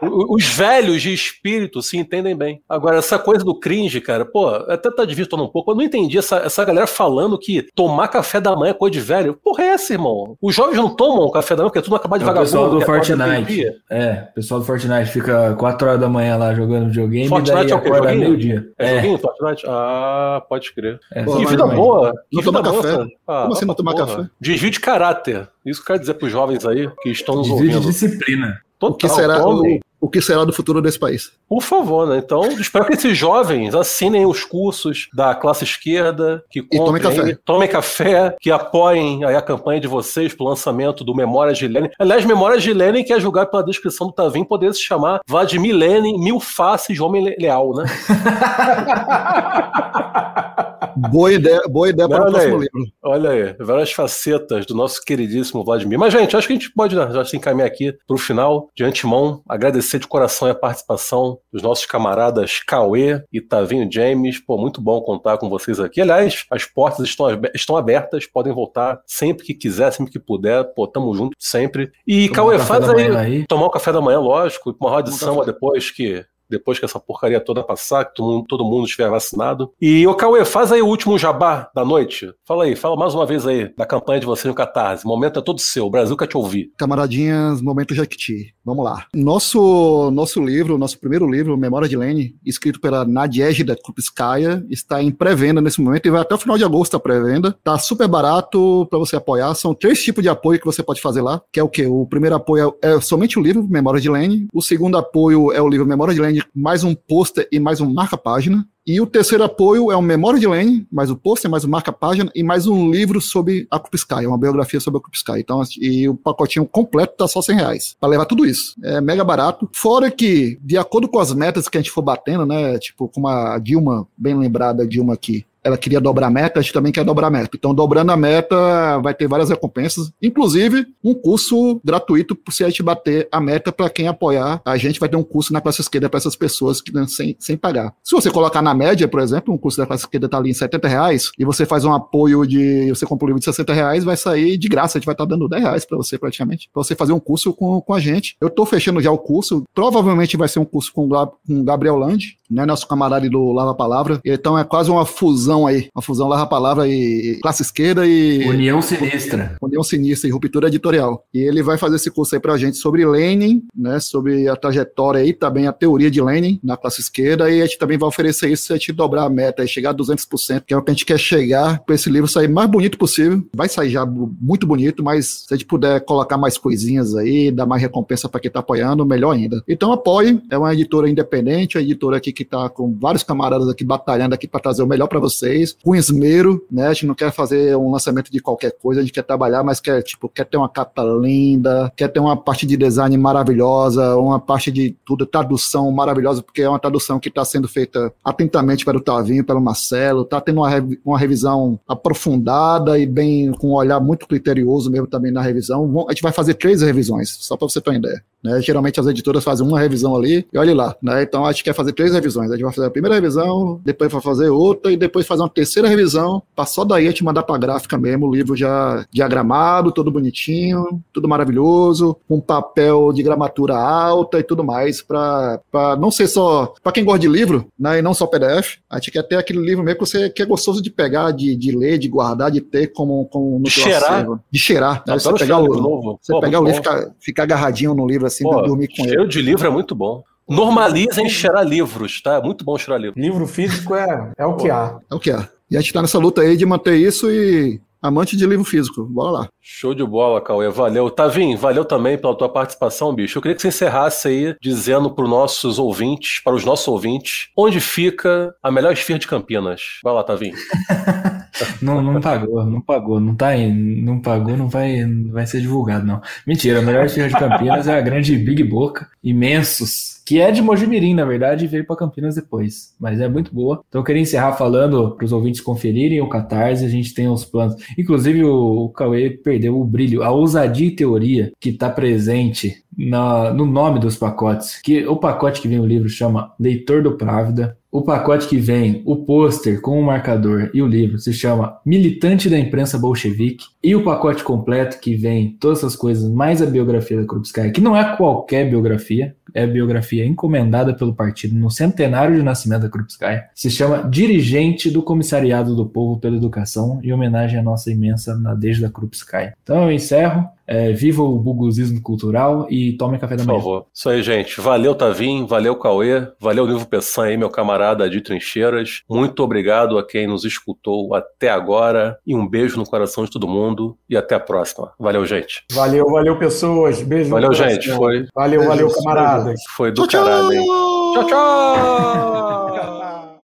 <laughs> Os velhos de espírito se entendem bem. Agora, essa coisa do cringe, cara, pô, até tá divirtuando um pouco. Eu não entendi essa, essa galera falando que tomar café da manhã é coisa de velho. Porra, é essa, irmão? Os jovens não tomam café da manhã porque é tudo acaba de é vagabundo. O pessoal do Fortnite. É, o pessoal do Fortnite fica 4 horas da manhã lá jogando videogame Fortnite e daí é o acorda meio-dia. É, é. joguinho, Fortnite? Ah, pode crer. É, que vida boa. Que vida boa, café. Ah, Como assim não tomar café? Desvio de caráter. Isso que eu quero dizer para os jovens aí que estão nos Desvio ouvindo. de disciplina. Total, o que será o, o, que será do futuro desse país? Por favor, né? Então, espero que esses jovens assinem os cursos da classe esquerda, que comprem, tomem café. tomem café, que apoiem aí a campanha de vocês para o lançamento do Memórias de Lenin. Aliás, Memórias de Lenin, que é julgar pela descrição do Tavim, poderia se chamar Vladimir Lenin, Mil Faces, Homem Leal, né? <laughs> boa ideia, boa ideia para o próximo aí, livro. Olha aí, várias facetas do nosso queridíssimo Vladimir. Mas, gente, acho que a gente pode né, já se encaminhar aqui para o final. De antemão, agradecer de coração a participação dos nossos camaradas Cauê e Tavinho James. Pô, muito bom contar com vocês aqui. Aliás, as portas estão, estão abertas, podem voltar sempre que quiser, sempre que puder. Pô, tamo junto sempre. E Tomar Cauê, faz aí, aí, tomar o café da manhã, lógico, uma samba depois que depois que essa porcaria toda passar, que todo mundo, estiver vacinado. E, ô Cauê, faz aí o último jabá da noite. Fala aí, fala mais uma vez aí da campanha de vocês no Catarse. O momento é todo seu, o Brasil quer te ouvir. Camaradinhas, momento Jequiti. Vamos lá. Nosso, nosso livro, nosso primeiro livro, Memória de Lene, escrito pela Nadiejda Krupskaya, está em pré-venda nesse momento e vai até o final de agosto a pré-venda. Tá super barato para você apoiar. São três tipos de apoio que você pode fazer lá, que é o quê? O primeiro apoio é, é somente o livro Memória de Lene. O segundo apoio é o livro Memória de Lene mais um pôster e mais um marca-página. E o terceiro apoio é o Memória de Lane, mais o pôster, mais o marca-página e mais um livro sobre a Kupsky, uma biografia sobre a Kupsky. Então, e o pacotinho completo tá só 100 reais para levar tudo isso. É mega barato. Fora que, de acordo com as metas que a gente for batendo, né, tipo, como a Dilma, bem lembrada, a Dilma aqui, ela queria dobrar a meta, a gente também quer dobrar a meta. Então, dobrando a meta, vai ter várias recompensas, inclusive um curso gratuito se a gente bater a meta para quem apoiar. A gente vai ter um curso na classe esquerda para essas pessoas que sem, sem pagar. Se você colocar na média, por exemplo, um curso da classe esquerda tá ali em 70 reais e você faz um apoio de. Você compra um livro de 60 reais, vai sair de graça. A gente vai estar tá dando 10 reais para você praticamente, para você fazer um curso com, com a gente. Eu tô fechando já o curso, provavelmente vai ser um curso com o Gabriel Land, né, nosso camarada do Lava Palavra. Então é quase uma fusão aí, uma fusão Lava Palavra e classe esquerda e. União Sinistra. União Sinistra e ruptura editorial. E ele vai fazer esse curso aí pra gente sobre Lenin, né, sobre a trajetória aí, também a teoria de Lenin na classe esquerda, e a gente também vai oferecer isso se a gente dobrar a meta e chegar a 200%, que é o que a gente quer chegar para esse livro sair mais bonito possível. Vai sair já muito bonito, mas se a gente puder colocar mais coisinhas aí, dar mais recompensa para quem tá apoiando, melhor ainda. Então apoie, é uma editora independente, a editora aqui que está com vários camaradas aqui batalhando aqui para trazer o melhor para vocês, com esmero, né? A gente não quer fazer um lançamento de qualquer coisa, a gente quer trabalhar, mas quer, tipo, quer ter uma capa linda, quer ter uma parte de design maravilhosa, uma parte de tudo, tradução maravilhosa, porque é uma tradução que está sendo feita atentamente pelo Tavinho, pelo Marcelo, está tendo uma, uma revisão aprofundada e bem, com um olhar muito criterioso mesmo também na revisão. A gente vai fazer três revisões, só para você ter uma ideia. Né? Geralmente as editoras fazem uma revisão ali e olhe lá. Né? Então a gente quer fazer três revisões. A gente vai fazer a primeira revisão, depois vai fazer outra e depois fazer uma terceira revisão para só daí a gente mandar para gráfica mesmo, o livro já diagramado, todo bonitinho, tudo maravilhoso, com papel de gramatura alta e tudo mais, para não ser só para quem gosta de livro, né, e não só PDF. A gente quer ter aquele livro mesmo que você que é gostoso de pegar, de, de ler, de guardar, de ter como, como no de cheirar, acervo. de cheirar. Né? Você pegar o, novo. você Pô, pegar o livro, ficar, ficar agarradinho no livro assim, Pô, dormir com cheiro ele. de livro é muito bom. Normalizem cheirar livros, tá? É muito bom cheirar livros. Livro físico é, é o que há. É o que há. E a gente tá nessa luta aí de manter isso e amante de livro físico. Bora lá. Show de bola, Cauê. Valeu. Tavim, valeu também pela tua participação, bicho. Eu queria que você encerrasse aí dizendo para os nossos ouvintes, para os nossos ouvintes, onde fica a melhor esfirra de Campinas. Vai lá, Tavim. <laughs> não, não pagou, não pagou, não tá aí, não pagou, não vai, não vai ser divulgado, não. Mentira, a melhor esfirra de Campinas é a grande Big Boca, imensos, que é de Mojimirim, na verdade, e veio para Campinas depois, mas é muito boa. Então eu queria encerrar falando para os ouvintes conferirem o Catarse, a gente tem os planos. Inclusive o, o Cauê perdeu o brilho, a ousadia e teoria que está presente na, no nome dos pacotes. Que o pacote que vem no livro chama Leitor do Právida. O pacote que vem, o pôster com o marcador e o livro se chama Militante da Imprensa Bolchevique. E o pacote completo que vem todas essas coisas, mais a biografia da Krupskaya, que não é qualquer biografia, é biografia encomendada pelo partido no centenário de nascimento da Krupskaya. Se chama Dirigente do Comissariado do Povo pela Educação, em homenagem à nossa imensa Nadezhda Krupskaya. Então eu encerro. É, viva o buguzismo cultural e tome café da manhã. Por favor. Isso aí, gente. Valeu, Tavim. Valeu, Cauê. Valeu, Nilvo Peçan aí, meu camarada de trincheiras. Muito obrigado a quem nos escutou até agora. E um beijo no coração de todo mundo. E até a próxima. Valeu, gente. Valeu, valeu, pessoas. Beijo Valeu, gente. Foi. Valeu, valeu, camaradas. Foi do tchau, caralho, hein? Tchau, tchau! <laughs>